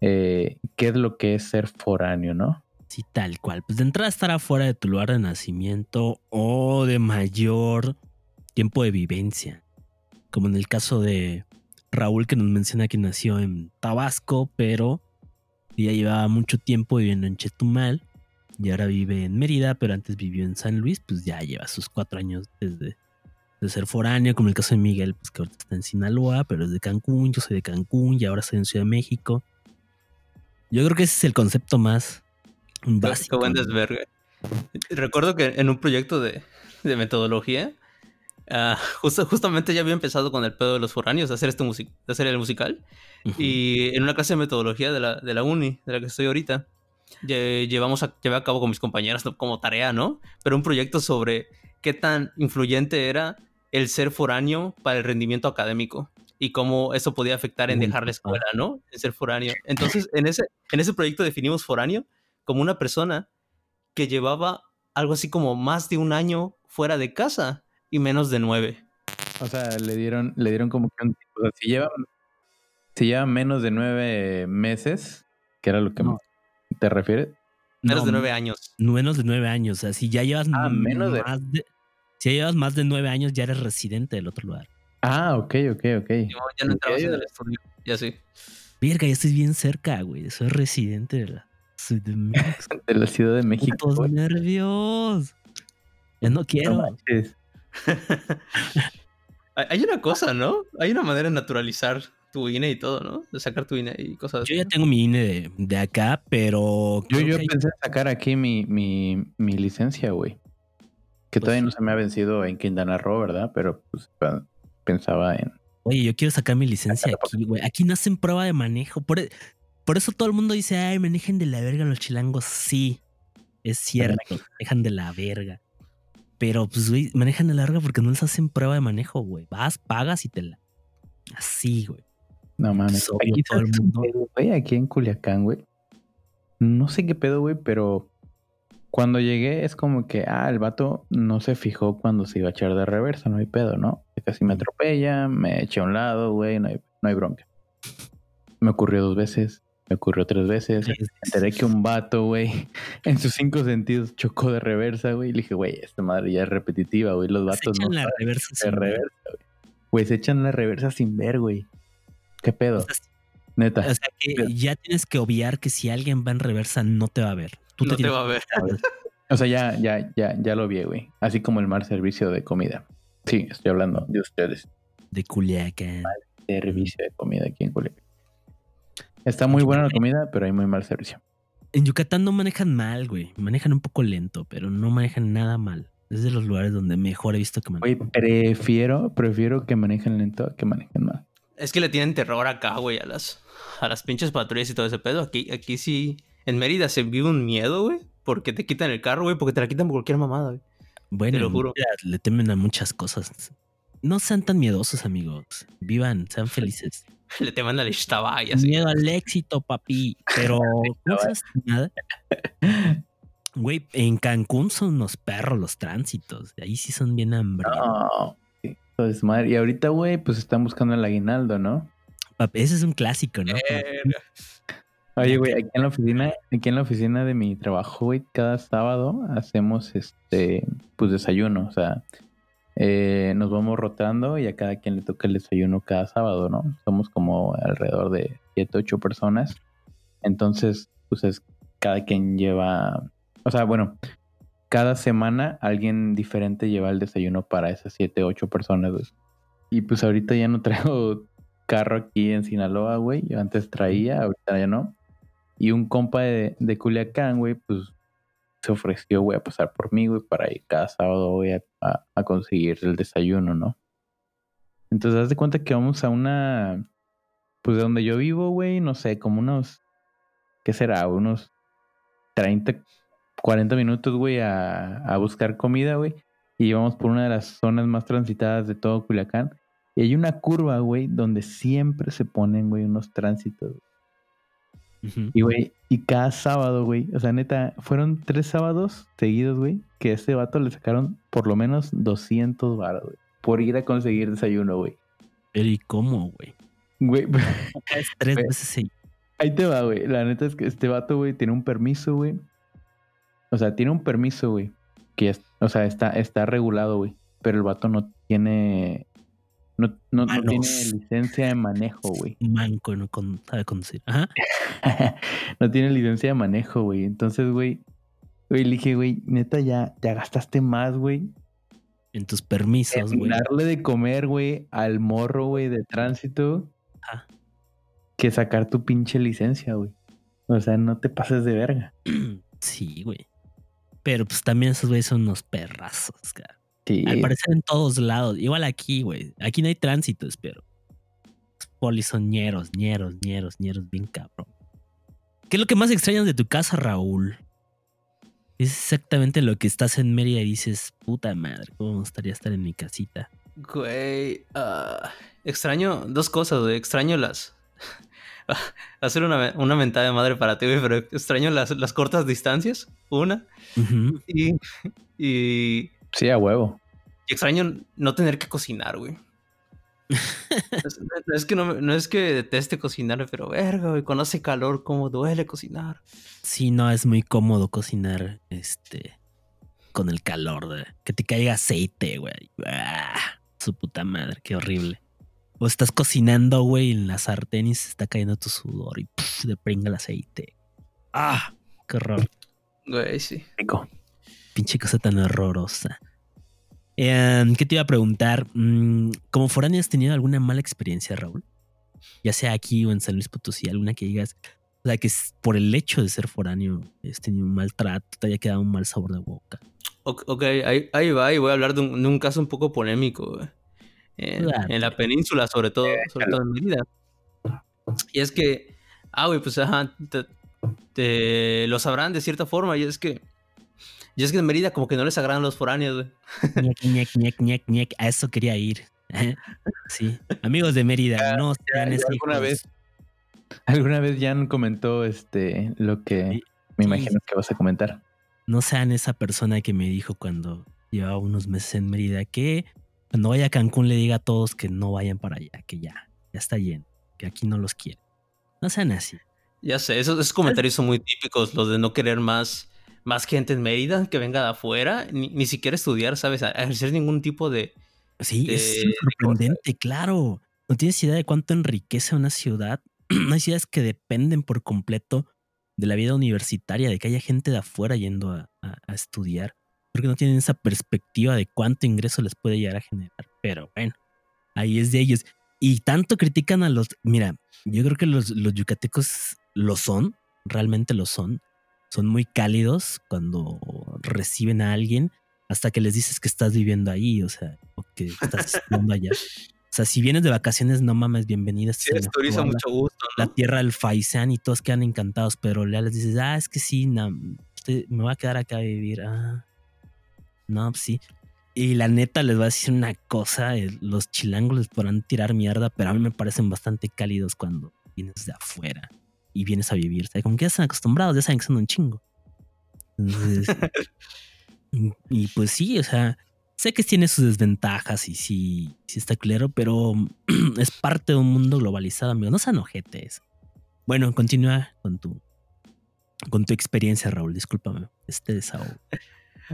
eh, qué es lo que es ser foráneo, ¿no? Sí, tal cual. Pues de entrada estar afuera de tu lugar de nacimiento o de mayor tiempo de vivencia. Como en el caso de Raúl que nos menciona que nació en Tabasco, pero ya llevaba mucho tiempo viviendo en Chetumal y ahora vive en Mérida, pero antes vivió en San Luis, pues ya lleva sus cuatro años desde de ser foráneo, como el caso de Miguel, pues que ahorita está en Sinaloa, pero es de Cancún, yo soy de Cancún y ahora estoy en Ciudad de México. Yo creo que ese es el concepto más Qué básico. buen desvergue. Recuerdo que en un proyecto de, de metodología, ah, justo, justamente ya había empezado con el pedo de los foráneos, de hacer, este music de hacer el musical. Y en una clase de metodología de la, de la uni, de la que estoy ahorita, lle- llevamos a, llevé a cabo con mis compañeras como tarea, ¿no? Pero un proyecto sobre qué tan influyente era el ser foráneo para el rendimiento académico y cómo eso podía afectar en dejar la escuela, ¿no? En ser foráneo. Entonces, en ese, en ese proyecto definimos foráneo como una persona que llevaba algo así como más de un año fuera de casa y menos de nueve. O sea, le dieron, le dieron como que un o sea, si lleva, si lleva menos de nueve meses, que era lo que No. te refieres. Menos No, de nueve años. Menos de nueve años. O sea, si ya llevas Ah, menos de- más de. Si ya llevas más de nueve años, ya eres residente del otro lugar. Ah, ok, ok, ok. Yo ya no entrabas en Ok. el estudio. Y así. Verga, ya estoy bien cerca, güey. Soy residente de la Ciudad de México. De la Ciudad de México. Nervios. Ya no No quiero. manches. Hay hay una cosa, ¿no? Hay una manera de naturalizar tu INE y todo, ¿no? De sacar tu INE y cosas Yo así. ya tengo mi INE de, de acá, pero. Yo, yo hay- pensé en sacar aquí mi, mi, mi licencia, güey. Que Pues todavía no se me ha vencido en Quintana Roo, ¿verdad? Pero pues pensaba en... Oye, yo quiero sacar mi licencia aquí, güey. Aquí no hacen prueba de manejo. Por, e- por eso todo el mundo dice, ay, manejen de la verga los chilangos. Sí, es cierto, manejan de la verga. Pero, pues, güey, manejan de la verga porque no les hacen prueba de manejo, güey. Vas, pagas y te la... Así, güey. No mames. Es obvio, Aquí, todo el ¿sabes qué mundo. pedo, güey? aquí en Culiacán, güey. No sé qué pedo, güey, pero cuando llegué es como que, ah, el vato no se fijó cuando se iba a echar de reversa, no hay pedo, ¿no? Casi me atropella, me eché a un lado, güey, no hay, no hay bronca. Me ocurrió dos veces, me ocurrió tres veces. Me enteré que un vato, güey, en sus cinco sentidos chocó de reversa, güey. Y le dije, güey, esta madre ya es repetitiva, güey. Los Se vatos echan no la reversa de sin ver. reversa, güey. Güey, se echan la reversa sin ver, güey. ¿Qué pedo? O sea, Neta. O sea que ya tienes que obviar que si alguien va en reversa no te va a ver. Tú No te va a ver. O sea, ya, ya, ya, ya lo vi, güey. Así como el mal servicio de comida. Sí, estoy hablando de ustedes. de Culiacán. Servicio de comida aquí en Culiacán. Está muy buena la comida, pero hay muy mal servicio. En Yucatán no manejan mal, güey. Manejan un poco lento, pero no manejan nada mal. Es de los lugares donde mejor he visto que Güey, manejan. prefiero, prefiero que manejen lento a que manejen mal. Es que le tienen terror acá, güey, a las, a las pinches patrullas y todo ese pedo. Aquí, aquí sí, en Mérida se vive un miedo, güey, porque te quitan el carro, güey, porque te la quitan por cualquier mamada, güey. Bueno, lo juro. mira, le temen a muchas cosas. No sean tan miedosos, amigos. Vivan, sean felices. Le teman al Ishtabay, así. Miedo al éxito, papi. Pero no seas nada. Güey, en Cancún son unos perros los tránsitos. Ahí sí son bien hambrientos. Entonces, madre. Y ahorita, güey, pues están buscando el aguinaldo, ¿no? Papi, ese es un clásico, ¿no? Verga. Oye, güey, aquí en la oficina, aquí en la oficina de mi trabajo, güey, cada sábado hacemos este, pues desayuno, o sea, eh, nos vamos rotando y a cada quien le toca el desayuno cada sábado, ¿no? Somos como alrededor de siete, ocho personas. Entonces, pues es cada quien lleva, o sea, bueno, cada semana alguien diferente lleva el desayuno para esas siete, ocho personas, güey. Y pues ahorita ya no traigo carro aquí en Sinaloa, güey. Yo antes traía, ahorita ya no. Y un compa de, de Culiacán, güey, pues se ofreció, güey, a pasar por mí, güey, para ir cada sábado, a, a- a conseguir el desayuno, ¿no? Entonces, haz de cuenta que vamos a una, pues de donde yo vivo, güey, no sé, como unos, ¿qué será? Unos 30, 40 minutos, güey, a, a buscar comida, güey. Y vamos por una de las zonas más transitadas de todo Culiacán. Y hay una curva, güey, donde siempre se ponen, güey, unos tránsitos. Y, güey, y cada sábado, güey, o sea, neta, fueron tres sábados seguidos, güey, que a este vato le sacaron por lo menos 200 baros, güey, por ir a conseguir desayuno, güey. Pero ¿y cómo, güey? Güey, Es tres Ve- veces seguido. ahí te va, güey. La neta es que este vato, güey, tiene un permiso, güey. O sea, tiene un permiso, güey, que, es- o sea, está, está regulado, güey, pero el vato no tiene, no, no, tiene licencia de manejo, güey. Manco no con- sabe conducir. Ajá. no tiene licencia de manejo, güey. Entonces, güey, güey, le dije, güey, neta, ya, ya gastaste más, güey. En tus permisos, güey. darle de comer, güey, al morro, güey, de tránsito, Ajá. que sacar tu pinche licencia, güey. O sea, no te pases de verga. Sí, güey. Pero pues también esos güeyes son unos perrazos, cara. Sí. Al parecer en todos lados. Igual aquí, güey. Aquí no hay tránsitos, pero los polis son ñeros, ñeros, ñeros, ñeros, bien cabrón. ¿Qué es lo que más extrañas de tu casa, Raúl? Es exactamente lo que estás en Mérida y dices, puta madre, cómo me gustaría estar en mi casita. Güey, ah, extraño dos cosas, güey. Extraño las. Hacer una, una mentada de madre para ti, güey, pero extraño las, las cortas distancias, una. Y, y, Sí, a huevo. y extraño no tener que cocinar, güey. es, no es que no, es que deteste cocinar, pero verga, güey, con hace calor, cómo duele cocinar. Sí, no es muy cómodo cocinar este con el calor de que te caiga aceite, güey. Ah, su puta madre, qué horrible. O estás cocinando, güey, en la sartén y se está cayendo tu sudor y puf, le pringa el aceite. Ah, qué horror. Güey, sí. Rico. Pinche cosa tan horrorosa. Em, ¿Qué te iba a preguntar? Mm, ¿Como foráneo has tenido alguna mala experiencia, Raúl? Ya sea aquí o en San Luis Potosí, alguna que digas, o sea, que por el hecho de ser foráneo, has tenido un maltrato, te haya quedado un mal sabor de boca. Ok, ahí, ahí va, y voy a hablar de un, de un caso un poco polémico, güey. En, la península, sobre todo, sobre todo en Mérida. Y es que, ah, güey, pues ajá, te, te- lo sabrán de cierta forma, y es que, y es que en Mérida como que no les agradan los foráneos, güey. Ñec, ñec, ñec, ñec, a eso quería ir. Sí, amigos de Mérida, no sean ya esos alguna vez Alguna vez Jan comentó este lo que me imagino que vas a comentar. no sean esa persona que me dijo cuando llevaba unos meses en Mérida que cuando vaya a Cancún le diga a todos que no vayan para allá, que ya, ya está lleno, que aquí no los quieren. No sean así. Ya sé, esos, esos comentarios son muy típicos, los de no querer más, más gente en Mérida que venga de afuera, ni, ni siquiera estudiar, ¿sabes? A ejercer ningún tipo de... Sí, de- es de sorprendente, claro. No tienes idea de cuánto enriquece una ciudad. Hay ciudades que dependen por completo de la vida universitaria, de que haya gente de afuera yendo a, a- a estudiar, porque no tienen esa perspectiva de cuánto ingreso les puede llegar a generar. Pero bueno, ahí es de ellos. Y tanto critican a los... Mira, yo creo que los, los yucatecos lo son, realmente lo son. Son muy cálidos cuando reciben a alguien hasta que les dices que estás viviendo ahí, o sea, o que estás estudiando allá. sea, si vienes de vacaciones, no mames, bienvenido. este Sí, mucho gusto, La tierra del Faisán y todos quedan encantados, pero ya les dices, ah, es que sí, no, me voy a quedar acá a vivir. Ah, no, pues sí. Y la neta les voy a decir una cosa, eh, los chilangos les podrán tirar mierda, pero a mí me parecen bastante cálidos cuando vienes de afuera y vienes a vivir. Sea, como que ya están acostumbrados, ya saben que son un chingo. Entonces, y, y pues sí, o sea, sé que tiene sus desventajas y sí, sí está claro, pero es parte de un mundo globalizado, amigo. No sean ojetes. Bueno, continúa con tu con tu experiencia, Raúl. Discúlpame, este desahogo.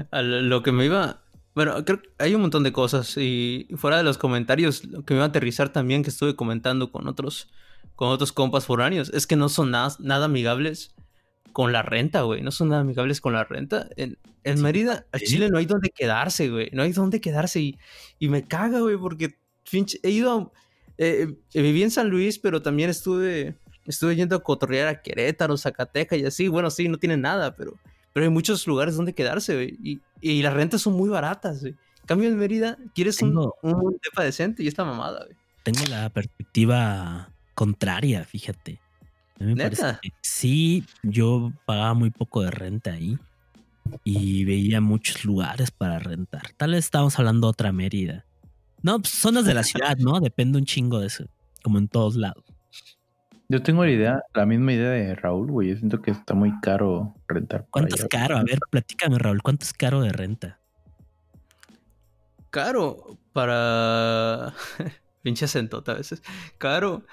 Lo que me iba. Bueno, creo que hay un montón de cosas. Y fuera de los comentarios, lo que me iba a aterrizar también, que estuve comentando con otros, con otros compas foráneos, es que no son nada, nada amigables con la renta, güey. No son nada amigables con la renta. En, en Mérida, a. Chile no hay donde quedarse, güey. No hay donde quedarse. Y, y me caga, güey, porque pinche, he ido. a- eh, eh, viví en San Luis, pero también estuve. Estuve yendo a cotorrear a Querétaro, Zacatecas y así. Bueno, sí, no tienen nada, pero pero hay muchos lugares donde quedarse, güey. Y, y las rentas son muy baratas, güey. En Cambio en Mérida, quieres un, un depa decente y esta mamada, güey. Tengo la perspectiva contraria, fíjate. A mí me parece ¿Neta? que sí, yo pagaba muy poco de renta ahí y veía muchos lugares para rentar. Tal vez estábamos hablando de otra Mérida. No, pues zonas de la ciudad, ¿no? Depende un chingo de eso, como en todos lados. Yo tengo la idea, la misma idea de Raúl, güey. Yo siento que está muy caro rentar. ¿Cuánto es caro? A ver, platícame, Raúl, ¿cuánto es caro de renta? Caro para. Pinche acentota a veces. Caro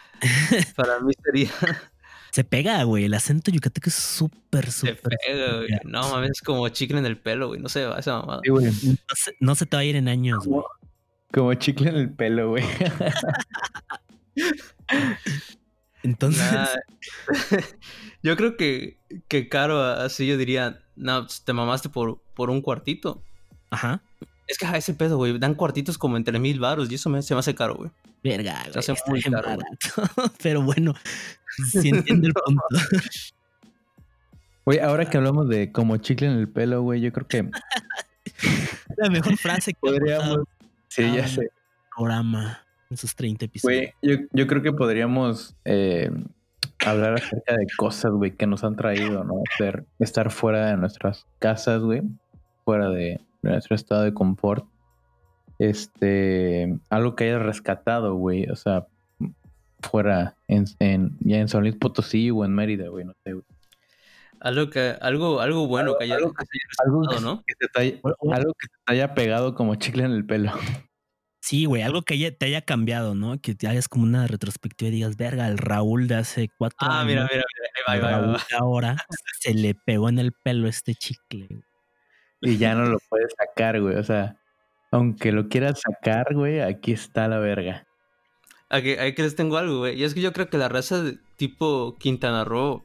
para mí sería. Se pega, güey. El acento yucateco es súper, Se súper. pega, güey. No mames, es como chicle en el pelo, güey. No se va esa mamada. Sí, güey. No se, no se te va a ir en años, güey. Como chicle en el pelo, güey. Entonces, Nah, yo creo que, que caro así yo diría, no, te mamaste por, por un cuartito. ajá. Es que ese pedo, güey. Dan cuartitos como entre mil baros y eso me, se me hace caro, güey. Verga, Se güey, hace está muy bien caro, barato. Pero bueno, sí entiendo el punto. Güey, ahora que hablamos de como chicle en el pelo, güey, yo creo que La mejor frase que podríamos. Sí, Ah, ya sé. programa en sus 30 episodios. Güey, yo, yo creo que podríamos eh, hablar acerca de cosas, güey, que nos han traído, ¿no? Ser- estar fuera de nuestras casas, güey, fuera de nuestro estado de confort. Este, algo que hayas rescatado, güey, o sea, fuera en, en- ya en San Luis Potosí o en Mérida, güey, no sé, güey. Algo que, algo, algo bueno que haya, algo que se haya Algo rescatado, ¿no? que te te haya- O- o- algo que te haya pegado como chicle en el pelo. Sí, güey, algo que haya- te haya cambiado, ¿no? Que te hagas como una retrospectiva y digas, verga, el Raúl de hace cuatro Ah, años. mira, mira, mira. Ahí va, ahí va, el ahí va. Raúl de ahora se le pegó en el pelo este chicle. Y ya no lo puedes sacar, güey. O sea, aunque lo quieras sacar, güey, aquí está la verga. Aquí, aquí les tengo algo, güey. Y es que yo creo que la raza tipo Quintana Roo,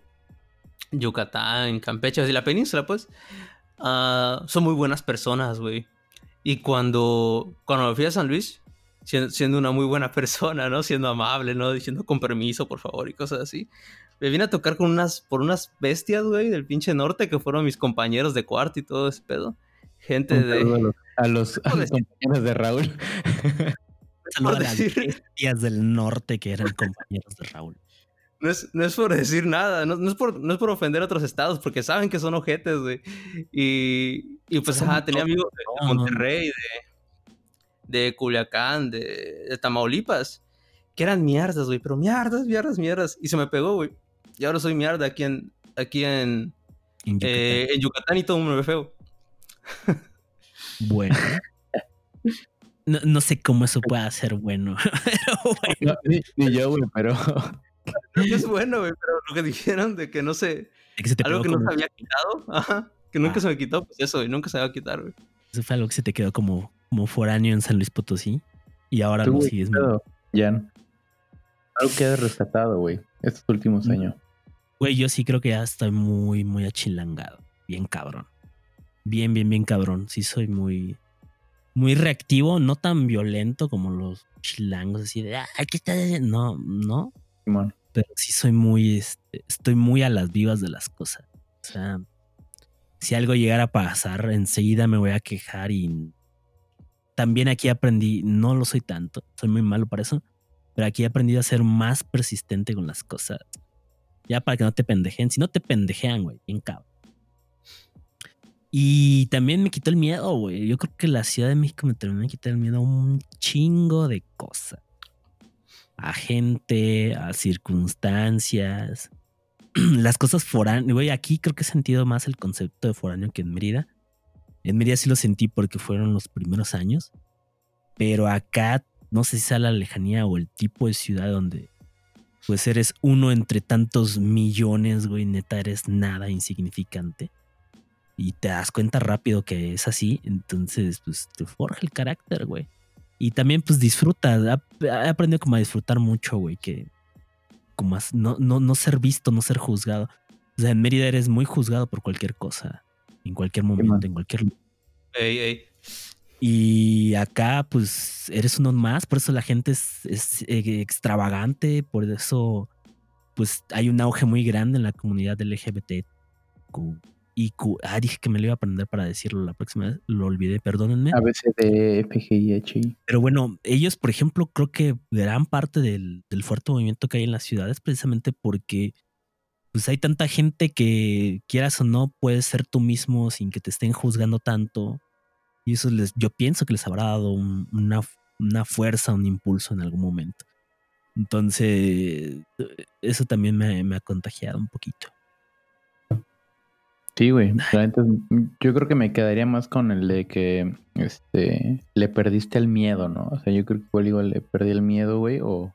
Yucatán, Campeche, así la península, pues, ah, son muy buenas personas, güey. Y cuando, cuando me fui a San Luis, siendo, siendo una muy buena persona, ¿no? Siendo amable, ¿no? Diciendo con permiso, por favor, y cosas así. Me vine a tocar con unas, por unas bestias, güey, del pinche norte, que fueron mis compañeros de cuarto y todo ese pedo. Gente Un de... a los, a los, a los compañeros de Raúl. A las bestias del norte que eran compañeros de Raúl. No es, no es por decir nada, no, no es por, no es por ofender a otros estados, porque saben que son ojetes, güey. Y, y pues, ajá, tenía amigos de. Monterrey, de, de Culiacán, de, de Tamaulipas, que eran mierdas, güey, pero mierdas, mierdas, mierdas. Y se me pegó, güey. Y ahora soy mierda aquí en, aquí en, En Yucatán. eh, en Yucatán y todo me ve feo. Bueno. No, no sé cómo eso pueda ser bueno. Pero bueno. No, ni, ni yo, güey, pero No es bueno, güey, pero lo que dijeron de que no sé, de que se te algo que no como- se había quitado, ajá, que nunca Ah. se me quitó, pues eso, y nunca se va a quitar, güey. Eso fue algo que se te quedó como, como foráneo en San Luis Potosí. Y ahora lo sigues. ¿qué pedo, Jan. Algo que has rescatado, güey, estos últimos Mm. Güey, yo sí creo que ya estoy muy, muy achilangado. Bien cabrón. Bien, bien, bien cabrón. Sí soy muy, muy reactivo, no tan violento como los chilangos, así de, ah, ¿qué está? No, no. Simón. Pero sí soy muy, este, estoy muy a las vivas de las cosas. O sea, si algo llegara a pasar, enseguida me voy a quejar y también aquí aprendí, no lo soy tanto, soy muy malo para eso, pero aquí he aprendido a ser más persistente con las cosas. Ya para que no te pendejen, si no te pendejean, güey, bien cabrón. Y también me quitó el miedo, güey. Yo creo que la Ciudad de México me terminó de quitar el miedo a un chingo de cosas. A gente, a circunstancias. Las cosas foráneas. Güey, aquí creo que he sentido más el concepto de foráneo que en Mérida. En Mérida sí lo sentí porque fueron los primeros años. Pero acá, no sé si sea la lejanía o el tipo de ciudad donde pues eres uno entre tantos millones, güey. Neta, eres nada insignificante y te das cuenta rápido que es así, entonces pues te forja el carácter, güey. Y también pues disfruta, he aprendido como a disfrutar mucho, güey, que como no, no, no ser visto, no ser juzgado. O sea, en Mérida eres muy juzgado por cualquier cosa, en cualquier momento, en cualquier... Ey, ey. Y acá pues eres uno más, por eso la gente es, es eh, extravagante, por eso pues hay un auge muy grande en la comunidad LGBT y Ah, dije que me lo iba a aprender para decirlo la próxima vez. Lo olvidé, perdónenme. A veces de FGI, Pero bueno, ellos, por ejemplo, creo que gran parte del, fuerte movimiento que hay en las ciudades precisamente porque pues hay tanta gente que quieras o no puedes ser tú mismo sin que te estén juzgando tanto. Y eso les, yo pienso que les habrá dado una, una fuerza, un impulso en algún momento. Entonces, eso también me, me ha contagiado un poquito. Sí, güey. yo creo que me quedaría más con el de que este le perdiste el miedo, ¿no? O sea, yo creo que igual, igual le perdí el miedo, güey, o,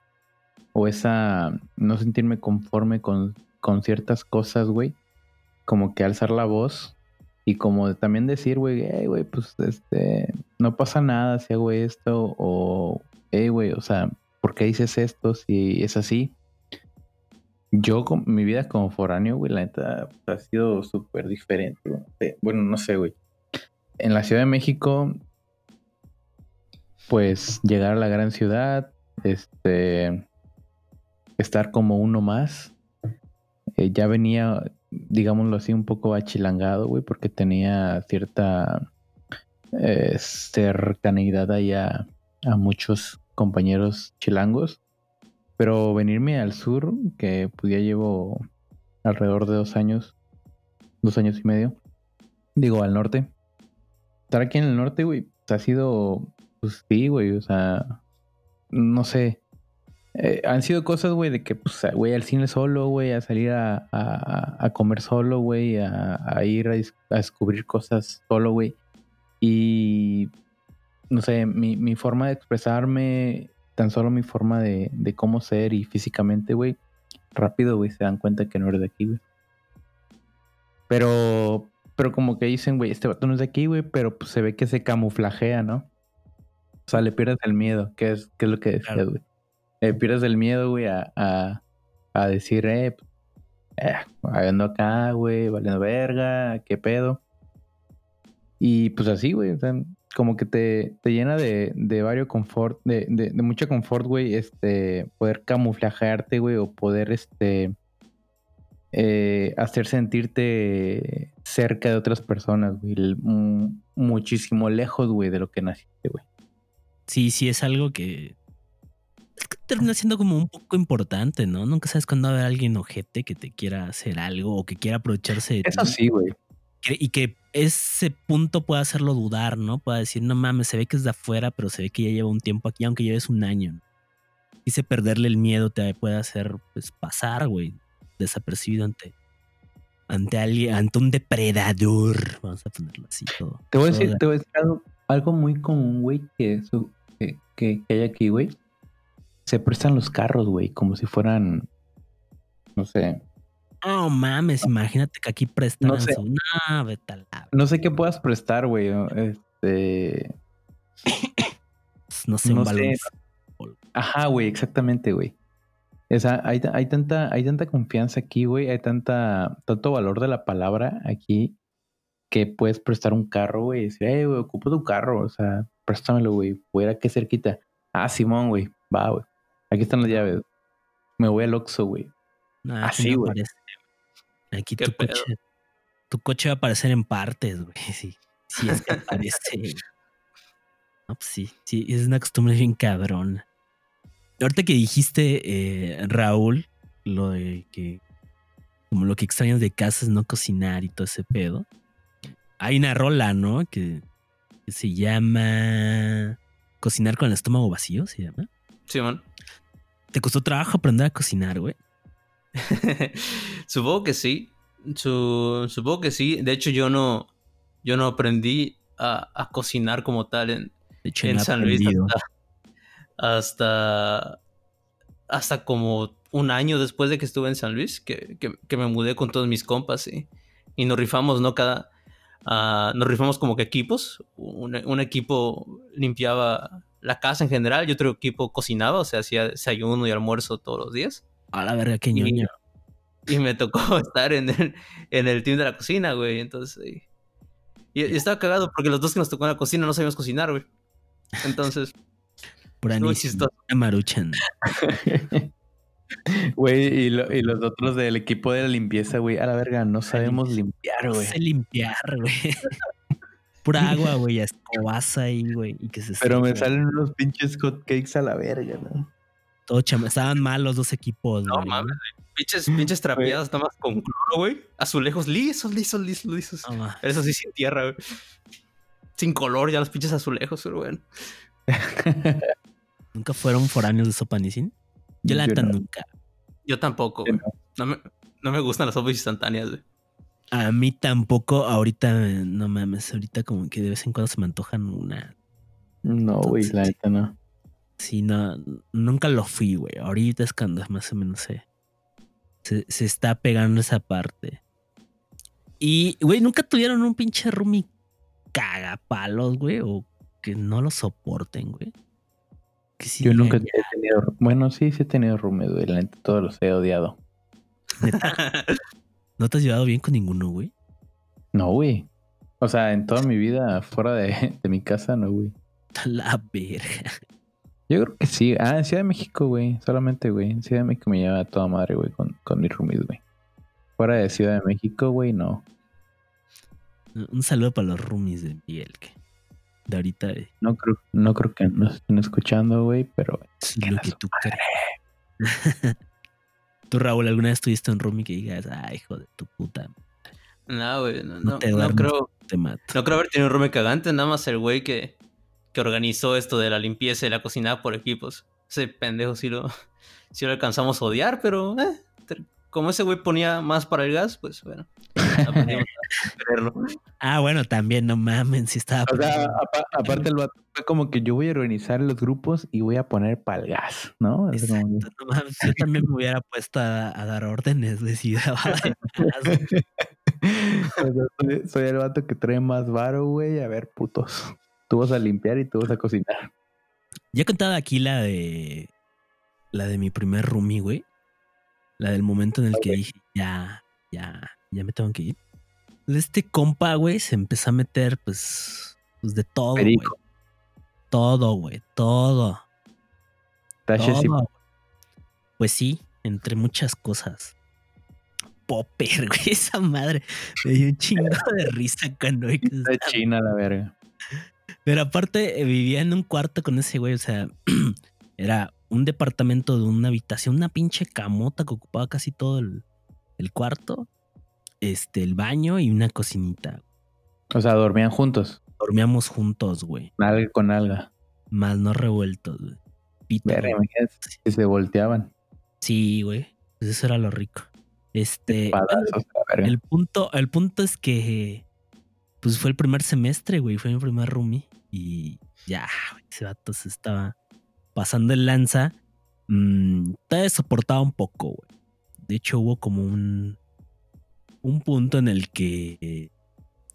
o esa no sentirme conforme con, con ciertas cosas, güey. Como que alzar la voz y como también decir, güey, hey, güey, pues este, no pasa nada si hago esto, o, hey, güey, o sea, ¿por qué dices esto si es así? Yo, con mi vida como foráneo, güey, la neta ha sido súper diferente. Bueno, no sé, güey. En la Ciudad de México, pues llegar a la gran ciudad, este, estar como uno más. Eh, ya venía, digámoslo así, un poco achilangado, güey, porque tenía cierta eh, cercanidad ahí a muchos compañeros chilangos. Pero venirme al sur, que pues ya llevo alrededor de dos años, dos años y medio, digo al norte. Estar aquí en el norte, güey, pues, ha sido, pues sí, güey, o sea, no sé. Eh, han sido cosas, güey, de que, pues, güey, al cine solo, güey, a salir a, a, comer solo, güey, a, a, ir a, descubrir cosas solo, güey. Y, no sé, mi, mi forma de expresarme tan solo mi forma de, de cómo ser y físicamente, güey, rápido, güey, se dan cuenta que no eres de aquí, güey. Pero, pero como que dicen, güey, este vato no es de aquí, güey, pero pues se ve que se camuflajea, ¿no? O sea, le pierdes el miedo, que es, que es lo que decías, güey. Le pierdes el miedo, güey, a, a, a decir, eh, pues, eh, acá, güey, valiendo verga, qué pedo. Y pues así, güey, o sea, como que te, te llena de, de varios confort, de, de, de mucho confort, güey, este, poder camuflajearte, güey, o poder, este, eh, hacer sentirte cerca de otras personas, güey, muchísimo lejos, güey, de lo que naciste, güey. Sí, sí, es algo que termina siendo como un poco importante, ¿no? Nunca sabes cuándo va a haber alguien ojete que te quiera hacer algo o que quiera aprovecharse de Eso sí, güey. Y que ese punto puede hacerlo dudar, ¿no? Puede decir, no mames, se ve que es de afuera, pero se ve que ya lleva un tiempo aquí, aunque lleves un año. Y ese perderle el miedo te puede hacer, pues, pasar, güey, desapercibido ante, ante alguien, ante un depredador. Vamos a ponerlo así todo. Te voy a decir, te voy a decir algo, muy común, güey, que, que, que, hay aquí, güey. Se prestan los carros, güey, como si fueran, no sé, no mames, imagínate que aquí prestan no sé. No sé qué puedas prestar, güey. Este. no sé, un balón. Ajá, güey, exactamente, güey. O sea, hay, hay, tanta, hay tanta confianza aquí, güey. Hay tanta, tanto valor de la palabra aquí que puedes prestar un carro, güey. Y decir, hey, güey, ocupo tu carro. O sea, préstamelo, güey. Voy a ir aquí cerquita. Ah, Simón, güey. Va, güey. Aquí están las llaves. Me voy al Oxxo, güey. Así, güey. Aquí tu coche, tu coche va a aparecer en partes, güey. Sí, sí es que aparece. No, pues sí, sí, es una costumbre bien cabrón. Ahorita que dijiste, eh, Raúl, lo de que como lo que extrañas de casa es no cocinar y todo ese pedo. Hay una rola, ¿no? Que, que se llama Cocinar con el estómago vacío, se llama. Simón. ¿Te costó trabajo aprender a cocinar, güey? supongo que sí. Su- supongo que sí. De hecho, yo no, yo no aprendí a, a cocinar como tal en, hecho, en San Luis hasta, hasta, hasta como un año después de que estuve en San Luis, que, que- que me mudé con todos mis compas y, y nos rifamos, ¿no? Cada, ah, nos rifamos como que equipos. Un, un equipo limpiaba la casa en general y otro equipo cocinaba, o sea, hacía desayuno y almuerzo todos los días. A la verga, qué ñoño. Y me tocó estar en el, en el team de la cocina, güey. Entonces, sí. y, y estaba cagado porque los dos que nos tocó en la cocina no sabíamos cocinar, güey. Entonces, Puranísimo. chistoso. Una Maruchan. Güey, y, lo- y los otros del equipo de la limpieza, güey, a la verga, no sabemos limpiar, No güey. sé limpiar, güey. Pura agua, güey, a escobaza ahí, güey. Y que se Pero me salen unos pinches hotcakes a la verga, ¿no? Todo chama- Estaban mal los dos equipos, No güey. mames, pinches, pinches trapeadas nada más con cloro, güey. Azulejos lisos, lisos, lisos, lisos. No. Eso sí, sin tierra, güey. Sin color ya los pinches azulejos, pero bueno. ¿Nunca fueron foráneos de Sopanicín? Yo la Yo neta no. nunca. Yo tampoco, güey. No me, no me gustan las sopas instantáneas, güey. A mí tampoco. Ahorita, no mames. Ahorita como que de vez en cuando se me antojan una. No, güey, la neta no. Sí, no. Nunca lo fui, güey. Ahorita es cuando más o menos se, se, se está pegando esa parte. Y, güey, nunca tuvieron un pinche roomie cagapalos, güey. O que no lo soporten, güey. Que sí Yo nunca "Ya, he tenido. Bueno, sí, sí he tenido roomies, güey. La neta, todos los he odiado. ¿No te has llevado bien con ninguno, güey? No, güey. O sea, en toda mi vida fuera de, de mi casa, no, güey. La verga. Yo creo que sí. Ah, en Ciudad de México, güey. Solamente, güey. En Ciudad de México me lleva a toda madre, güey, con, con mis roomies, güey. Fuera de Ciudad de México, güey, no. Un saludo para los roomies de Miguel, que de ahorita eh, No creo, no creo que nos estén escuchando, güey, pero es lo que tú crees. Tú, Raúl, ¿alguna vez tuviste un roomie que digas, ay, hijo de tu puta, no, güey. No, No no, te no duermes. creo, te mato? no creo haber tenido un roommate cagante. Nada más el güey que, que organizó esto de la limpieza y la cocinada por equipos. Ese pendejo sí lo, sí lo alcanzamos a odiar, pero eh, como ese güey ponía más para el gas, pues bueno. Aprendimos a quererlo. Ah, bueno, también, no mamen, si estaba. O sea, apa- aparte el vato fue como que yo voy a organizar los grupos y voy a poner pa'l gas, ¿no? Es como no mames, yo también me hubiera puesto a, a dar órdenes, güey, si daba de sea, soy, soy el vato que trae más varo, güey. A ver, putos. Tú vas a limpiar y tú vas a cocinar. Ya he contado aquí la de. La de mi primer roomie, güey. La del momento en el que dije, ya, ya, ya me tengo que ir. Este compa, güey, se empezó a meter, pues, pues de todo, güey. Todo, güey, todo. Y todo. Pues sí, entre muchas cosas. Popper, güey, esa madre. Me dio un chingo de risa cuando estaba- china, la verga. Pero aparte, eh, vivía en un cuarto con ese güey, o sea, era un departamento de una habitación, una pinche camota que ocupaba casi todo el, el cuarto, este, el baño y una cocinita. O sea, dormían juntos. Dormíamos juntos, güey, Nalga con alga. más no revueltos, güey. Pito, Verga, güey. que se volteaban. Sí, güey, pues eso era lo rico. Este, bueno, el punto, el punto es que, pues fue el primer semestre, güey, fue mi primer roomie y ya, güey, ese vato se estaba pasando el lanza. Mm, todavía soportaba un poco, güey. De hecho, hubo como un, un punto en el que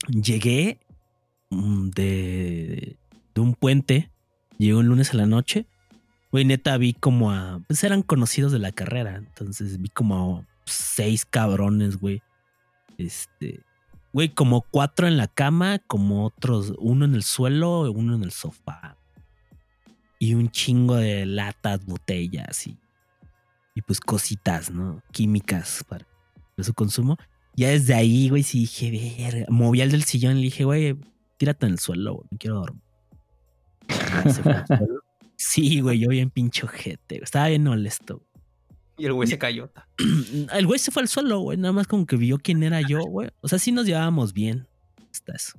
llegué mm, de, de un puente, llegué un lunes a la noche. Güey, neta, vi como a. Pues eran conocidos de la carrera. Entonces vi como a seis cabrones, güey. Este. Güey, como cuatro en la cama, como otros, uno en el suelo, uno en el sofá. Y un chingo de latas, botellas y. Y pues cositas, ¿no? Químicas para su consumo. Ya desde ahí, güey, sí dije, ver. Moví al del sillón y le dije, güey, tírate en el suelo, güey, no quiero dormir. Ya se fue al suelo. Sí, güey, yo bien pinche ojete. güey. Estaba bien molesto. Y el güey se cayó. El güey se fue al suelo, güey. Nada más como que vio quién era yo, güey. O sea, sí nos llevábamos bien. Hasta eso.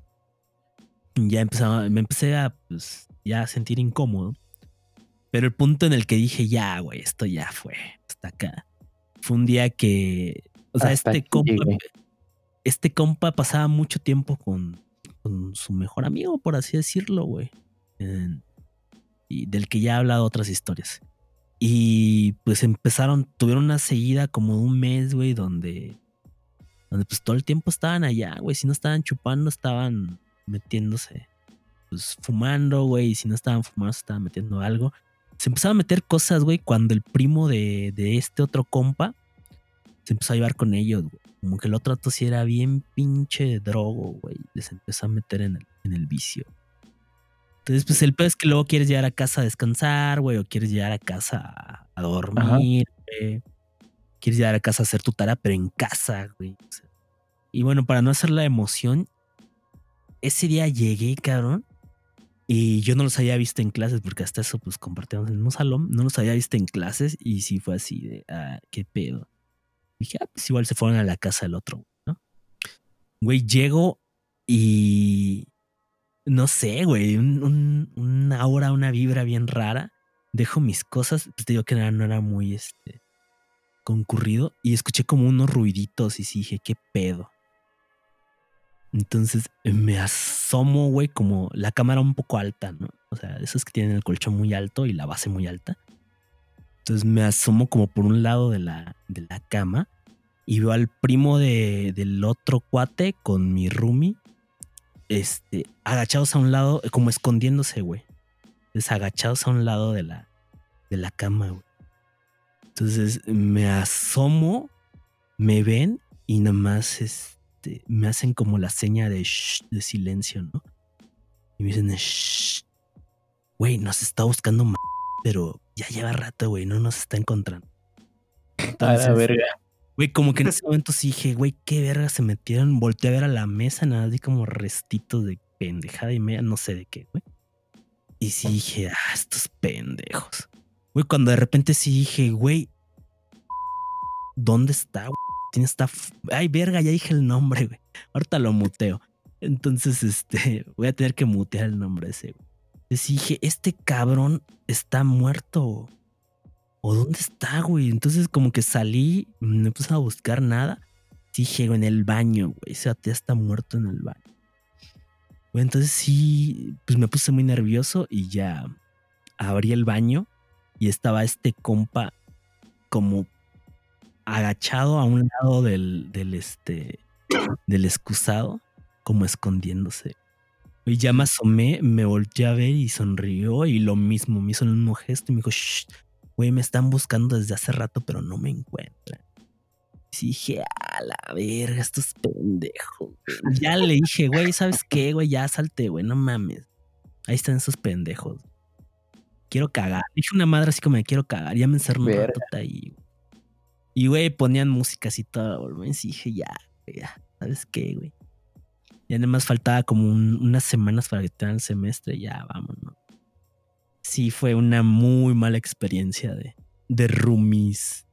Ya empezaba, me empecé a, pues, ya a sentir incómodo. Pero el punto en el que dije, ya, güey, esto ya fue. Hasta acá. Fue un día que, o sea, Hasta este compa, llegué. este compa pasaba mucho tiempo con, con su mejor amigo, por así decirlo, güey. Y del que ya he hablado otras historias. Y pues empezaron, tuvieron una seguida como de un mes, güey, donde, donde pues todo el tiempo estaban allá, güey. Si no estaban chupando, estaban metiéndose, pues fumando, güey. Y si no estaban fumando, se estaban metiendo algo. Se empezaron a meter cosas, güey, cuando el primo de, de este otro compa se empezó a llevar con ellos, güey. Como que el otro vato sí era bien pinche drogo, güey. Les empezó a meter en el, en el vicio. Entonces, pues el peor es que luego quieres llegar a casa a descansar, güey, o quieres llegar a casa a, a dormir, güey. Quieres llegar a casa a hacer tu tarea, pero en casa, güey. O sea, y bueno, para no hacer la emoción, ese día llegué, cabrón, y yo no los había visto en clases, porque hasta eso, pues compartíamos en un salón, no los había visto en clases, y sí fue así de, ah, qué pedo. Dije, ah, pues igual se fueron a la casa del otro, ¿no? Güey, llego y no sé, güey, un, aura, una vibra bien rara. Dejo mis cosas, pues te digo que no era, no era muy este concurrido y escuché como unos ruiditos y sí dije, ¿qué pedo? Entonces eh, me asomo, güey, como la cámara un poco alta, ¿no? O sea, esos que tienen el colchón muy alto y la base muy alta. Entonces me asomo como por un lado de la, de la cama y veo al primo de, del otro cuate con mi roomie este, agachados a un lado, como escondiéndose, güey. Entonces, agachados a un lado de la, de la cama, güey. Entonces, me asomo, me ven y nada más este, me hacen como la seña de, shh, de silencio, ¿no? Y me dicen, shh, güey, nos está buscando, pero ya lleva rato, güey, no nos está encontrando. A la Entonces, verga. Güey, como que en ese momento sí dije, güey, qué verga se metieron. Volteé a ver a la mesa, nada, así como restitos de pendejada y media, no sé de qué, güey. Y sí dije, ah, estos pendejos. Güey, cuando de repente sí dije, güey, ¿dónde está, güey? Tiene esta. Ay, verga, ya dije el nombre, güey. Ahorita lo muteo. Entonces, este, voy a tener que mutear el nombre ese, güey. Dije, este cabrón está muerto. ¿O dónde está, güey? Entonces como que salí, me puse a buscar nada. Dije, en el baño, güey. Ese ya está muerto en el baño. Entonces sí, pues me puse muy nervioso y ya abrí el baño y estaba este compa como agachado a un lado del, del este, del excusado, como escondiéndose. Y ya me asomé, me volteé a ver y sonrió y lo mismo, me hizo el mismo gesto y me dijo, "Shh, güey, me están buscando desde hace rato, pero no me encuentran. Y dije, a la verga, estos pendejos. güey". Ya le dije, güey, ¿sabes qué, güey? Ya salte, güey, no mames. Ahí están esos pendejos. Quiero cagar. Dije una madre así como me quiero cagar. Ya me encerré un rato ahí. güey. Y, güey, ponían música así toda volumen. Y dije, ya, güey, ya, ¿sabes qué, güey? Ya nada más faltaba como un- unas semanas para que tengan el semestre. Ya, vámonos. Sí, fue una muy mala experiencia de, de roomies.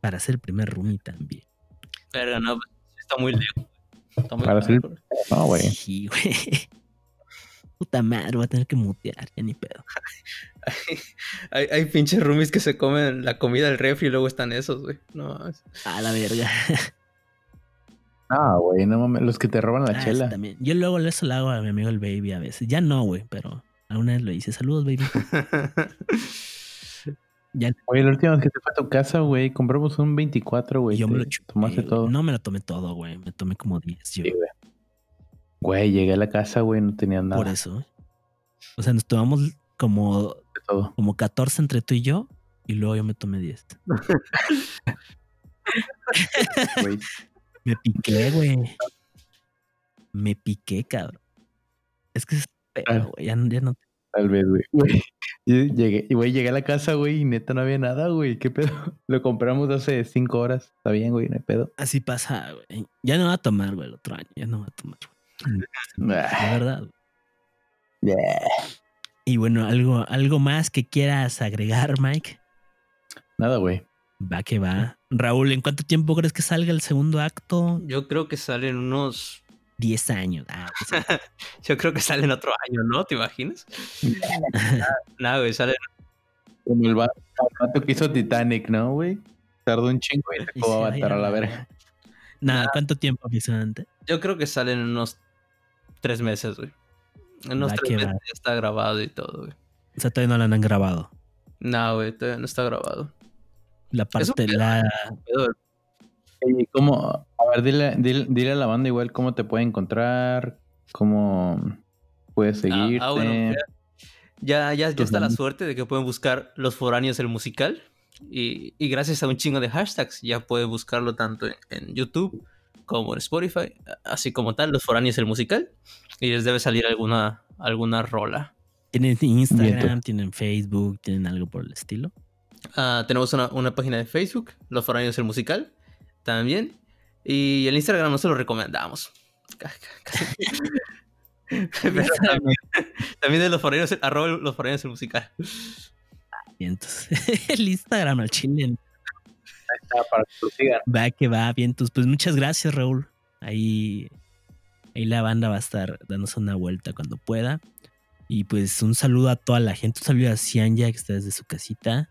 Para ser el primer roomie también. Verga, no, pues, está muy lejos. Está muy Para ser el- lejos. No, güey. Sí, güey. Puta madre, voy a tener que mutear, ya ni pedo. Hay, hay pinches roomies que se comen la comida del refri y luego están esos, güey. No. A la verga. No, güey, no mames. Los que te roban la Ah, chela. sí, también. Yo luego eso lo hago a mi amigo el baby a veces. Ya no, güey, pero alguna vez lo hice. Saludos, baby. Ya Güey, la última vez que te fue a tu casa, güey, compramos un 24, güey. yo me lo chupé. Tomaste todo. No me lo tomé todo, güey. Me tomé como 10. Yo, Sí, güey. Güey, llegué a la casa, güey, no tenía nada. por eso. O sea, nos tomamos como, todo. como 14 entre tú y yo. Y luego yo me tomé 10. Güey. Me piqué, güey. Me piqué, cabrón. Es que es Ah. pedo, güey. Ya, no- ya no. Tal vez, güey. Güey, llegué, y güey, llegué a la casa, güey, y neta no había nada, güey. ¿Qué pedo? Lo compramos hace cinco horas. Está bien, güey, no hay pedo. Así pasa, güey. Ya no va a tomar, güey, el otro año. Ya no va a tomar. güey. La Ah, verdad. güey. yeah. Y bueno, algo, algo más que quieras agregar, Mike. Nada, güey. Va que va. Raúl, ¿en cuánto tiempo crees que salga el segundo acto? Yo creo que salen unos. 10 años. Ah, pues, Yo creo que salen otro año, ¿no? ¿Te imaginas? Nada, güey, salen. Como el vato, que hizo Titanic, ¿no, güey? Tardó un chingo y sacó se Avatar a la verga. nada, ¿cuánto tiempo aproximadamente? Yo creo que salen en unos tres meses, güey. En unos Va tres meses va. ya está grabado y todo, güey. O sea, todavía no la han grabado. No, güey, todavía no está grabado. La parte, la, ¿Y cómo? A ver, dile, dile, dile a la banda igual cómo te puede encontrar, cómo puedes Ah, seguirte. ah, bueno, ya, ya, ya, ya Tus está la suerte de que pueden buscar Los Foráneos el musical. Y, y gracias a un chingo de hashtags ya pueden buscarlo tanto en, en YouTube como en Spotify, así como tal, Los Foráneos el musical. Y les debe salir alguna, alguna rola. tienen Instagram, tienen Facebook, tienen algo por el estilo. Ah, tenemos una, una página de Facebook, Los Foráneos el musical, también. Y el Instagram no se lo recomendamos. Pero también, también de los foráneos, arroba los foráneos el musical. Y entonces, el Instagram al chile. Para que lo sigan. Va que va, bien. Entonces, pues muchas gracias, Raúl. Ahí, ahí la banda va a estar dándose una vuelta cuando pueda. Y pues un saludo a toda la gente. Un saludo a Cianya, que está desde su casita.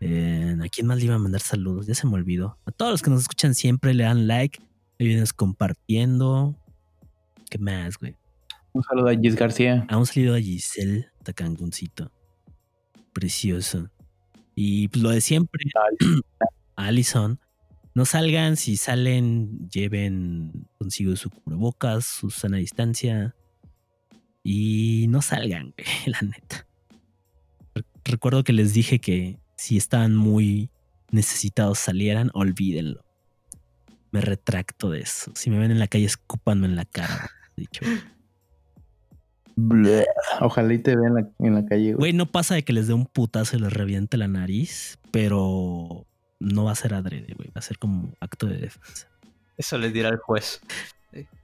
Eh, ¿A quién más le iba a mandar saludos? Ya se me olvidó. A todos los que nos escuchan siempre le dan like. Le vienes compartiendo. ¿Qué más, güey? Un saludo a Gis García. A un saludo a Giselle Tacanguncito. Precioso. Y pues lo de siempre. Allison. No salgan, si salen, lleven consigo su cubrebocas, su sana distancia. Y no salgan, güey, la neta. Re- Recuerdo que les dije que si estaban muy necesitados salieran, olvídenlo. Me retracto de eso. Si me ven en la calle, escúpanme en la cara. Dicho. Bleh. Ojalá y te vean en la, en la calle, güey. Güey, no pasa de que les dé un putazo y les reviente la nariz, pero no va a ser adrede, güey. Va a ser como acto de defensa. Eso les dirá el juez.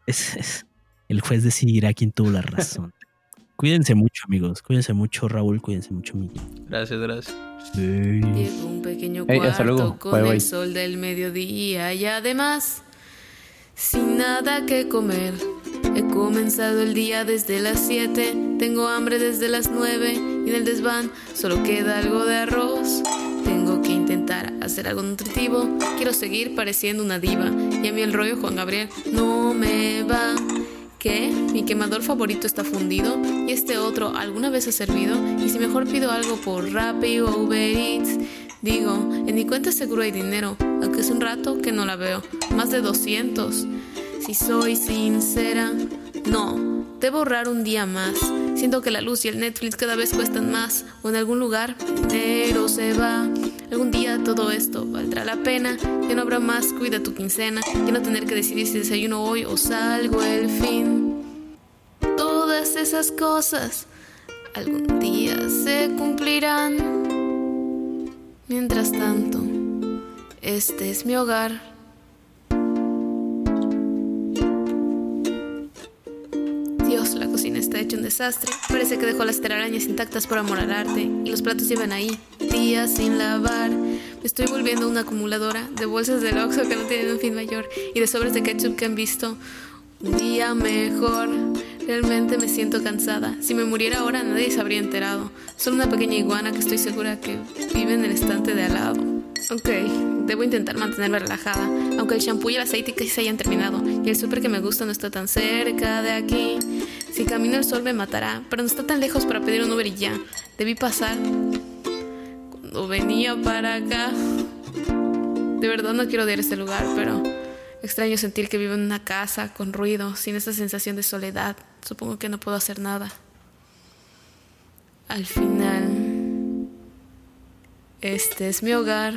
Es, es- el juez decidirá quién tuvo la razón. Cuídense mucho, amigos. Cuídense mucho, Raúl. Cuídense mucho, Miguel. Gracias, gracias. Llegó un pequeño cuarto hasta luego. con Bye, bye. el sol del mediodía y además sin nada que comer. He comenzado el día desde las 7, tengo hambre desde las 9 y en el desván solo queda algo de arroz. Tengo que intentar hacer algo nutritivo, quiero seguir pareciendo una diva y a mí el rollo Juan Gabriel no me va. ¿Qué? Mi quemador favorito está fundido y este otro alguna vez ha servido. Y si mejor pido algo por Rappi o Uber Eats, digo, en mi cuenta seguro hay dinero, aunque es un rato que no la veo, más de 200. Si soy sincera, no, debo ahorrar un día más. Siento que la luz y el Netflix cada vez cuestan más, o en algún lugar dinero se va. Algún día todo esto valdrá la pena, ya no habrá más, cuida tu quincena, ya no tener que decidir si desayuno hoy o salgo el fin. Todas esas cosas algún día se cumplirán. Mientras tanto, este es mi hogar. Hecha un desastre. Parece que dejó las telarañas intactas por amor al arte. Y los platos llevan ahí días sin lavar. Me estoy volviendo una acumuladora de bolsas de Oxxo que no tienen un fin mayor. Y de sobres de ketchup que han visto un día mejor. Realmente me siento cansada. Si me muriera ahora nadie se habría enterado. Solo una pequeña iguana que estoy segura que vive en el estante de al lado. Ok, debo intentar mantenerme relajada, aunque el shampoo y el aceite casi se hayan terminado y el súper que me gusta no está tan cerca de aquí. Si camino el sol me matará, pero no está tan lejos para pedir un Uber y ya. Debí pasar cuando venía para acá. De verdad no quiero odiar este lugar, pero extraño sentir que vivo en una casa con ruido, sin esa sensación de soledad. Supongo que no puedo hacer nada. Al final, este es mi hogar.